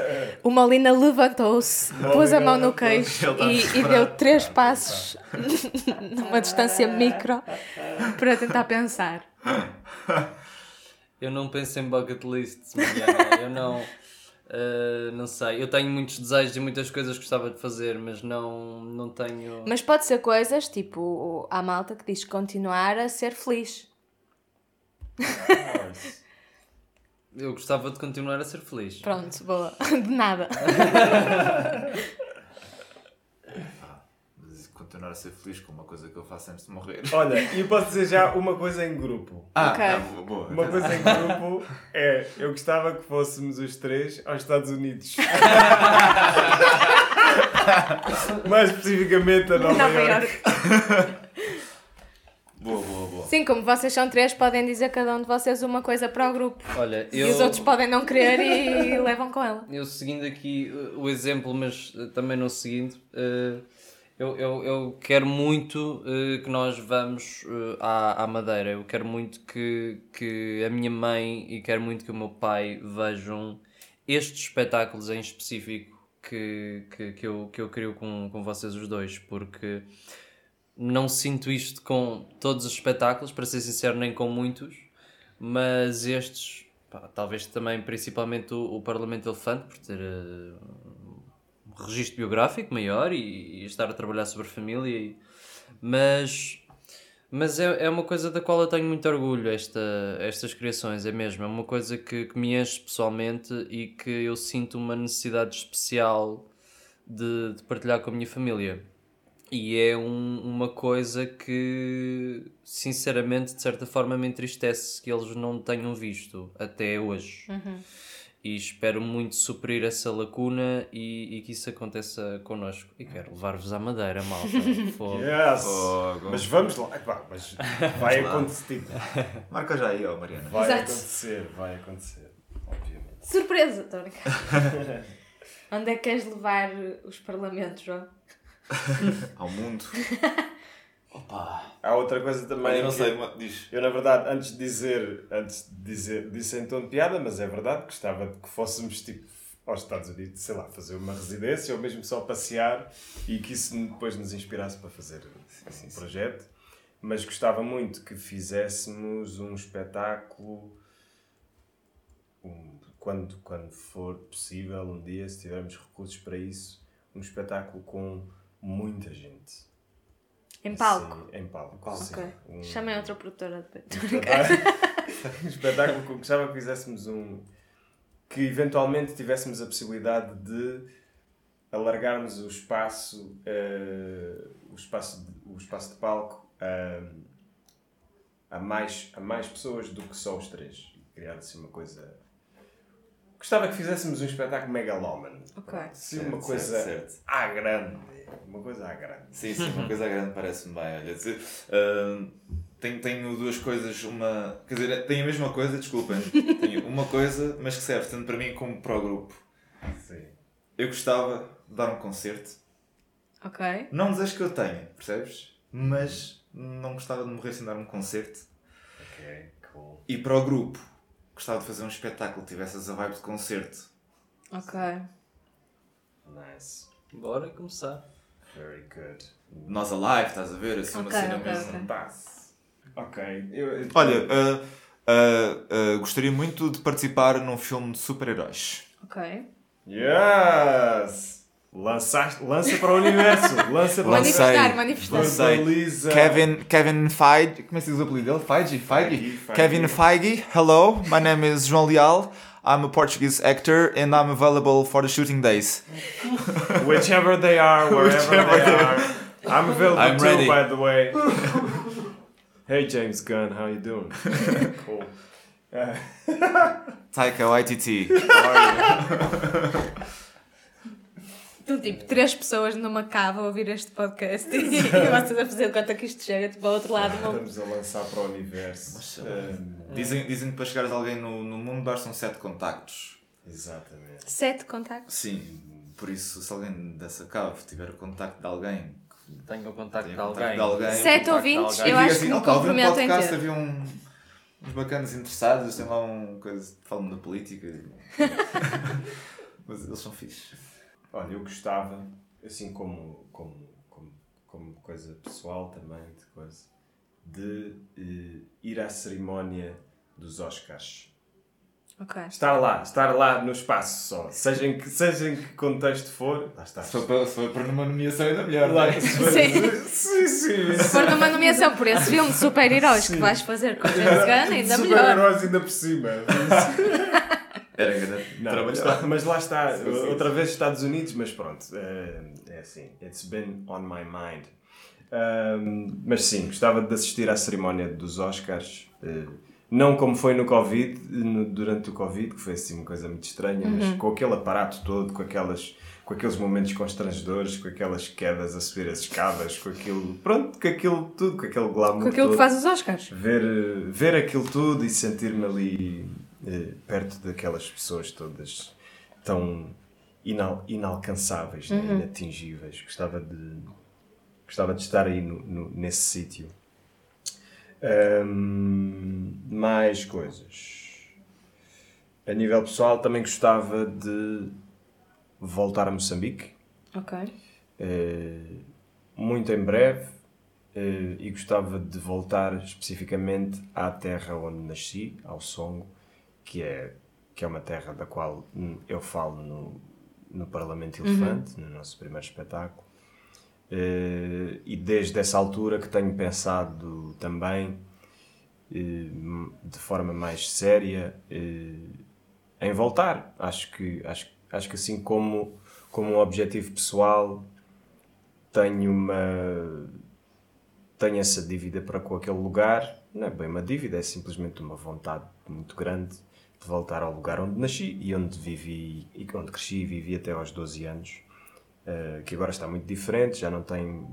O Molina levantou-se, [LAUGHS] pôs a mão no queixo está e, e deu três passos numa distância micro para tentar pensar. Eu não penso em bucket lists, Mariana. Eu não. eh, não sei. Eu tenho muitos desejos e muitas coisas que gostava de fazer, mas não, não tenho. Mas pode ser coisas tipo a malta que diz continuar a ser feliz. Eu gostava de continuar a ser feliz. Pronto, boa. [LAUGHS] De nada. Mas continuar a ser feliz com uma coisa que eu faço antes de morrer. Olha, e eu posso dizer já uma coisa em grupo. Ah, Ok. ah, boa, boa. Uma coisa em grupo é, eu gostava que fôssemos os três aos Estados Unidos. [LAUGHS] Mais especificamente a Nova, Nova York. York. Sim, como vocês são três, podem dizer cada um de vocês uma coisa para o grupo. Olha, E eu. os outros podem não querer e [LAUGHS] levam com ela. Eu seguindo aqui uh, o exemplo, mas uh, também não seguindo, uh, eu, eu, eu quero muito que nós vamos à, à Madeira. Eu quero muito que, que a minha mãe e quero muito que o meu pai vejam estes espetáculos em específico que, que, que, eu, que eu crio com, com vocês os dois, porque não sinto isto com todos os espetáculos, para ser sincero, nem com muitos, mas estes, pá, talvez também, principalmente o, o Parlamento Elefante, por ter eh, um registro biográfico maior e, e estar a trabalhar sobre família, e- mas, mas é, é uma coisa da qual eu tenho muito orgulho, esta, estas criações, é mesmo, é uma coisa que, que me enche pessoalmente e que eu sinto uma necessidade especial de, de partilhar com a minha família. E é um- uma coisa que, sinceramente, de certa forma me entristece que eles não tenham visto até hoje. E espero muito suprir essa lacuna e, e que isso aconteça connosco. E quero levar-vos à Madeira, malta. [LAUGHS] Fogo. Yes. Fogo. Mas vamos lá. Mas vai lá. acontecer. Marca já aí, ó Mariana. Vai Exato. acontecer, vai acontecer. Obviamente. Surpresa, estou a brincar. Onde é que queres levar os parlamentos, João? [LAUGHS] Ao mundo. [LAUGHS] Opa. Há outra coisa também. Eu não que- sei, uma- diz. Eu, na verdade, antes de dizer, antes de dizer, disse em tom de piada, mas é verdade, gostava de que fôssemos tipo aos Estados Unidos, sei lá, fazer uma residência ou mesmo só passear e que isso depois nos inspirasse para fazer um projeto. Mas gostava muito que fizéssemos um espetáculo um- quando, quando for possível, um dia, se tivermos recursos para isso, um espetáculo com muita gente. Em palco. Sim, em palco. sim. Ok. Um- Chamem outra produtora de um espetáculo, um espetáculo que eu gostava que fizéssemos um. que eventualmente tivéssemos a possibilidade de alargarmos o espaço, eh, o, espaço de, o espaço de palco a, a, mais, a mais pessoas do que só os três. Criar assim uma coisa. Gostava que fizéssemos um espetáculo megalómano. Ok. Sim, uma Certo, coisa certo, certo. à grande. Uma coisa à grande. Sim, sim, uma coisa grande parece-me bem. Olha, dizer, ah, tenho, tenho duas coisas, uma. Quer dizer, tenho a mesma coisa, desculpem. Tenho uma coisa, mas que serve tanto para mim como para o grupo. Sim. Eu gostava de dar um concerto. Ok. Não desejo que eu tenha, percebes? Mas não gostava de morrer sem dar um concerto. Ok, cool. E para o grupo, gostava de fazer um espetáculo tivesse essa vibe de concerto. Ok. Nice. Bora começar. Very good. Nós alive, estás a ver? Assim, uma Ok, cena ok, mesmo. ok. Pass. Ok. Eu, eu- Olha, ah, ah, ah, gostaria muito de participar num filme de super-heróis. Ok. Yes! Lançaste, lança para o universo. [LAUGHS] Lança para Lancei. Manifestar, manifestar. Lancei. Kevin, Kevin Feige, como é que se diz o apelido dele? Feige? Feige? Feige, Feige. Kevin Feige, hello, my name is João Leal. I'm a Portuguese actor and I'm available for the shooting days. [LAUGHS] Whichever they are, wherever Whichever they they are. I'm available I'm too, ready. by the way. [LAUGHS] hey James Gunn, how you doing? [LAUGHS] cool. Uh, Taika Waititi, how are you? Então, tipo, três pessoas numa cava a ouvir este podcast e, [LAUGHS] vocês a fazer conta que isto chega tipo, ao outro lado do mundo. estamos a lançar para o universo. Um, Dizem, dizem que para chegares a alguém no, no mundo bastam sete contactos. exatamente. Sete contactos. Sim, por isso, se alguém dessa cave tiver o contacto de alguém, Tenho o contacto de o contacto alguém. de alguém Sete ouvintes, eu acho que me "Opa, ouvi um comprometo em podcast, ter. havia um, uns bacanas interessados, tem lá um coisa, falam da política. [LAUGHS] Mas eles são fixes. Olha, eu gostava, assim como, como, como, como coisa pessoal também, de coisa, de eh, ir à cerimónia dos Oscars. Ok. Estar lá, estar lá no espaço só. Seja em que, seja em que contexto for, lá está. Se for para, se for para uma nomeação ainda melhor. Lá, é? se for- [LAUGHS] Sim. sim, sim. Se for numa nomeação por esse filme de super-heróis que vais fazer com o James Gunn, ainda melhor. Super-heróis ainda por cima. [LAUGHS] Era grande Não, trabalho. mas, mas lá está, Sim, sim. outra vez Estados Unidos, mas pronto, é, é assim, it's been on my mind. Mas sim, gostava de assistir à cerimónia dos Oscars, eh, não como foi no Covid, no- durante o Covid, que foi assim uma coisa muito estranha, mas com aquele aparato todo, com, aquelas, com aqueles momentos constrangedores, com aquelas quedas a subir as escadas, com aquilo, pronto, com aquilo tudo, com aquele glamour Com aquilo que todo faz os Oscars. ver, ver aquilo tudo e sentir-me ali eh, perto daquelas pessoas todas tão inal- inalcançáveis, né, inatingíveis. Gostava de, gostava de estar aí no, no- nesse sítio. Ahm, mais coisas. A nível pessoal, também gostava de voltar a Moçambique. Ok. Eh, muito em breve eh, e gostava de voltar especificamente à terra onde nasci, ao Songo, que é, que é uma terra da qual hum, eu falo no, no Parlamento Elefante, no nosso primeiro espetáculo. Eh, e desde essa altura que tenho pensado também eh, de forma mais séria eh, em voltar. Acho que, acho, acho que assim como, como um objetivo pessoal tenho uma tenho essa dívida para com aquele lugar não é bem uma dívida, é simplesmente uma vontade muito grande de voltar ao lugar onde nasci e onde vivi e onde cresci e vivi até aos 12 anos eh, que agora está muito diferente, já não tem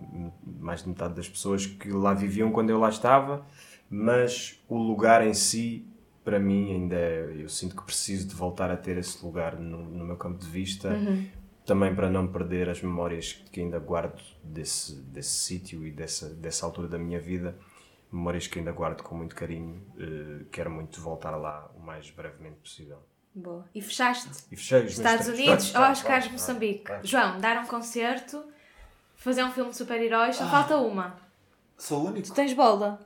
mais de metade das pessoas que lá viviam quando eu lá estava, mas o lugar em si, para mim, ainda é, eu sinto que preciso de voltar a ter esse lugar no, no meu campo de vista, também para não perder as memórias que ainda guardo desse, desse sítio e dessa, dessa altura da minha vida, memórias que ainda guardo com muito carinho, eh, quero muito voltar lá o mais brevemente possível. Boa. E fechaste? E fechei os meus Estados. Unidos, Oscars, claro, Moçambique. João, dar um concerto, fazer um filme de super-heróis, só falta uma. Sou o único. Tu tens bola.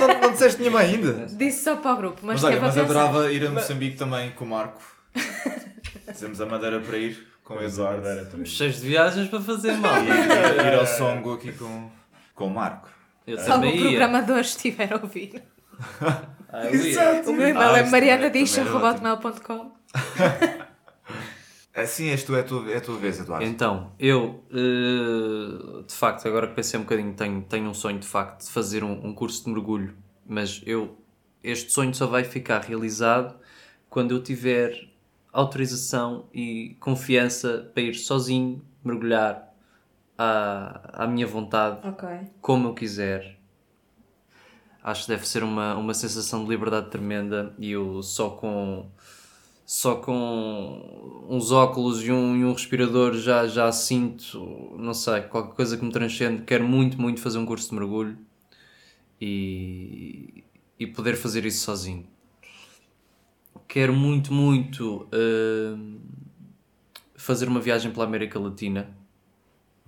Não, não disseste nenhuma ainda. Disse só para o grupo, mas, Mas que olha, mas adorava ir a Moçambique também com o Marco. [LAUGHS] Fizemos a madeira para ir com o Eduardo Eduardo. era também. Cheios de viagens para fazer mal. E [LAUGHS] ir, ir ao Songo aqui com, com o Marco. Eu Se algum programador estiver a ouvir. Ah, ia. O meu e-mail Ah, é isso também- marianadicha.com. [LAUGHS] Assim és tu, é a tua, é a tua vez, Eduardo. Então, eu, eh, de facto, agora que pensei um bocadinho, tenho, tenho um sonho de facto de fazer um, um curso de mergulho, mas eu, este sonho só vai ficar realizado quando eu tiver autorização e confiança para ir sozinho mergulhar à, à minha vontade, Ok. como eu quiser. Acho que deve ser uma, uma sensação de liberdade tremenda e eu só com só com uns óculos e um, e um respirador já, já sinto, não sei, qualquer coisa que me transcende. Quero muito, muito fazer um curso de mergulho e, e poder fazer isso sozinho. Quero muito, muito hum, fazer uma viagem pela América Latina.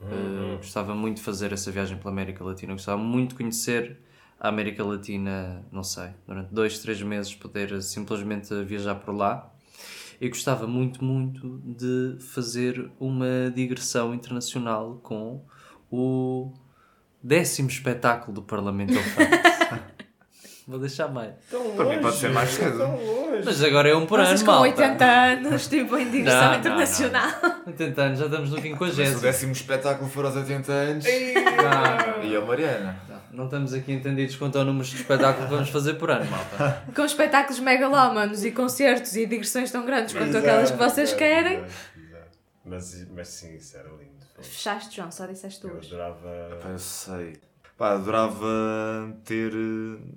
Uh, gostava muito de fazer essa viagem pela América Latina. Gostava muito de conhecer a América Latina, não sei, durante dois, três meses, poder simplesmente viajar por lá. E gostava muito, muito de fazer uma digressão internacional com o décimo espetáculo do Parlamento Elefante. [LAUGHS] Vou deixar mais. Para mim pode ser mais cedo. Mas agora é um por Vocês ano, com malta. 80 anos, tipo em digressão Não, não, internacional. 80 anos, já estamos no Mas se o 50. décimo espetáculo for aos 80 anos. Não, E a Mariana. não estamos aqui entendidos quanto ao número de espetáculos que vamos fazer por ano, malta. [LAUGHS] Com espetáculos megalómanos e concertos e digressões tão grandes quanto Exato, aquelas que vocês exato, querem. exato, exato. Mas, mas sim, isso era lindo. Fechaste, João, só disseste Eu duas. adorava. Pá, Eu sei. Pá, adorava ter,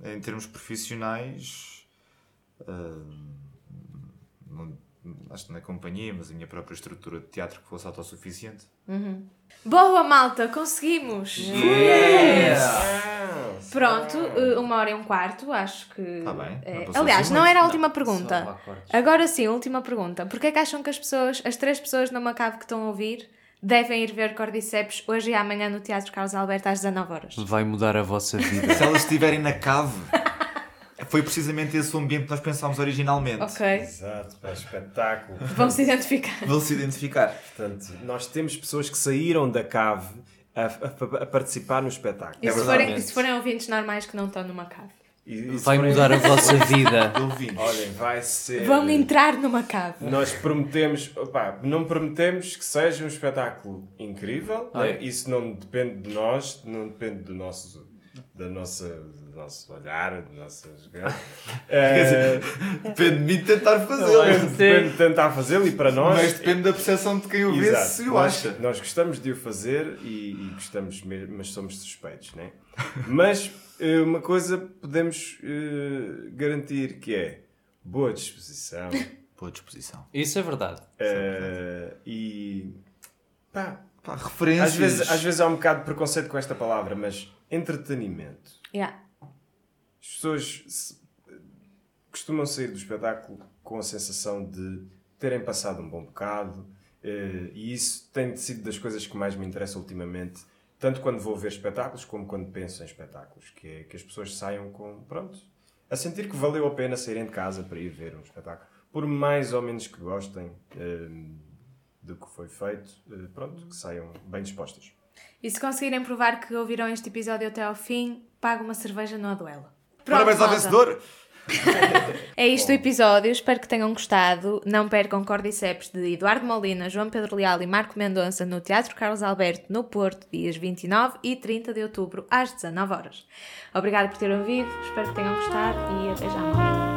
eh, em termos profissionais, ah, não- acho que na companhia, mas a minha própria estrutura de teatro que fosse autossuficiente. Boa, malta, conseguimos! Pronto, eh, uma hora e um quarto, acho que. Tá bem, é- não Aliás, assim não era a última Só pergunta. Agora sim, última pergunta. Porquê é que acham que as pessoas, as três pessoas na Macave que estão a ouvir, devem ir ver Cordyceps hoje e amanhã no Teatro Carlos Alberto às 19 horas. Vai mudar a vossa vida. [LAUGHS] Se elas estiverem na cave, foi precisamente esse o ambiente que nós pensámos originalmente. Ok? Exato, para espetáculo. Vão se identificar. Vão se identificar. Portanto, nós temos pessoas que saíram da cave a, a- a participar no espetáculo. E se, forem, e se forem ouvintes normais que não estão numa cave? E- e Vai mudar a [LAUGHS] vossa vida. Olhem, vai ser. Vão entrar numa cave. Nós prometemos, opá, não prometemos que seja um espetáculo incrível, né? isso não depende de nós, não depende do nosso, da nossa, do nosso olhar, do nosso jogar. [LAUGHS] Eh, Depende de mim tentar fazê-lo. depende de tentar fazê-lo e para nós. Mas depende da percepção de quem o vê Exato. se o nós, acha. nós gostamos de o fazer e, e gostamos mesmo, mas somos suspeitos, né? Mas uma coisa podemos eh, garantir que é boa disposição [LAUGHS] Boa disposição. Isso é verdade. eh, e pá, Pá, referências. às vezes, às vezes há um bocado de preconceito com esta palavra, mas entretenimento. Yeah. As pessoas se- costumam sair do espetáculo com a sensação de terem passado um bom bocado, eh, e isso tem sido das coisas que mais me interessa ultimamente, tanto quando vou ver espetáculos como quando penso em espetáculos, que é que as pessoas saiam com, pronto, a sentir que valeu a pena saírem de casa para ir ver um espetáculo, por mais ou menos que gostem eh, do que foi feito, eh, pronto, que saiam bem dispostas. E se conseguirem provar que ouviram este episódio até ao fim, pago uma cerveja no Aduelo. Parabéns ao vencedor! É isto o episódio, espero que tenham gostado. Não percam Cordyceps de Eduardo Molina, João Pedro Leal e Marco Mendonça no Teatro Carlos Alberto, no Porto, dias 29 e 30 de outubro, às 19 horas. Obrigada por terem ouvido, espero que tenham gostado e até já.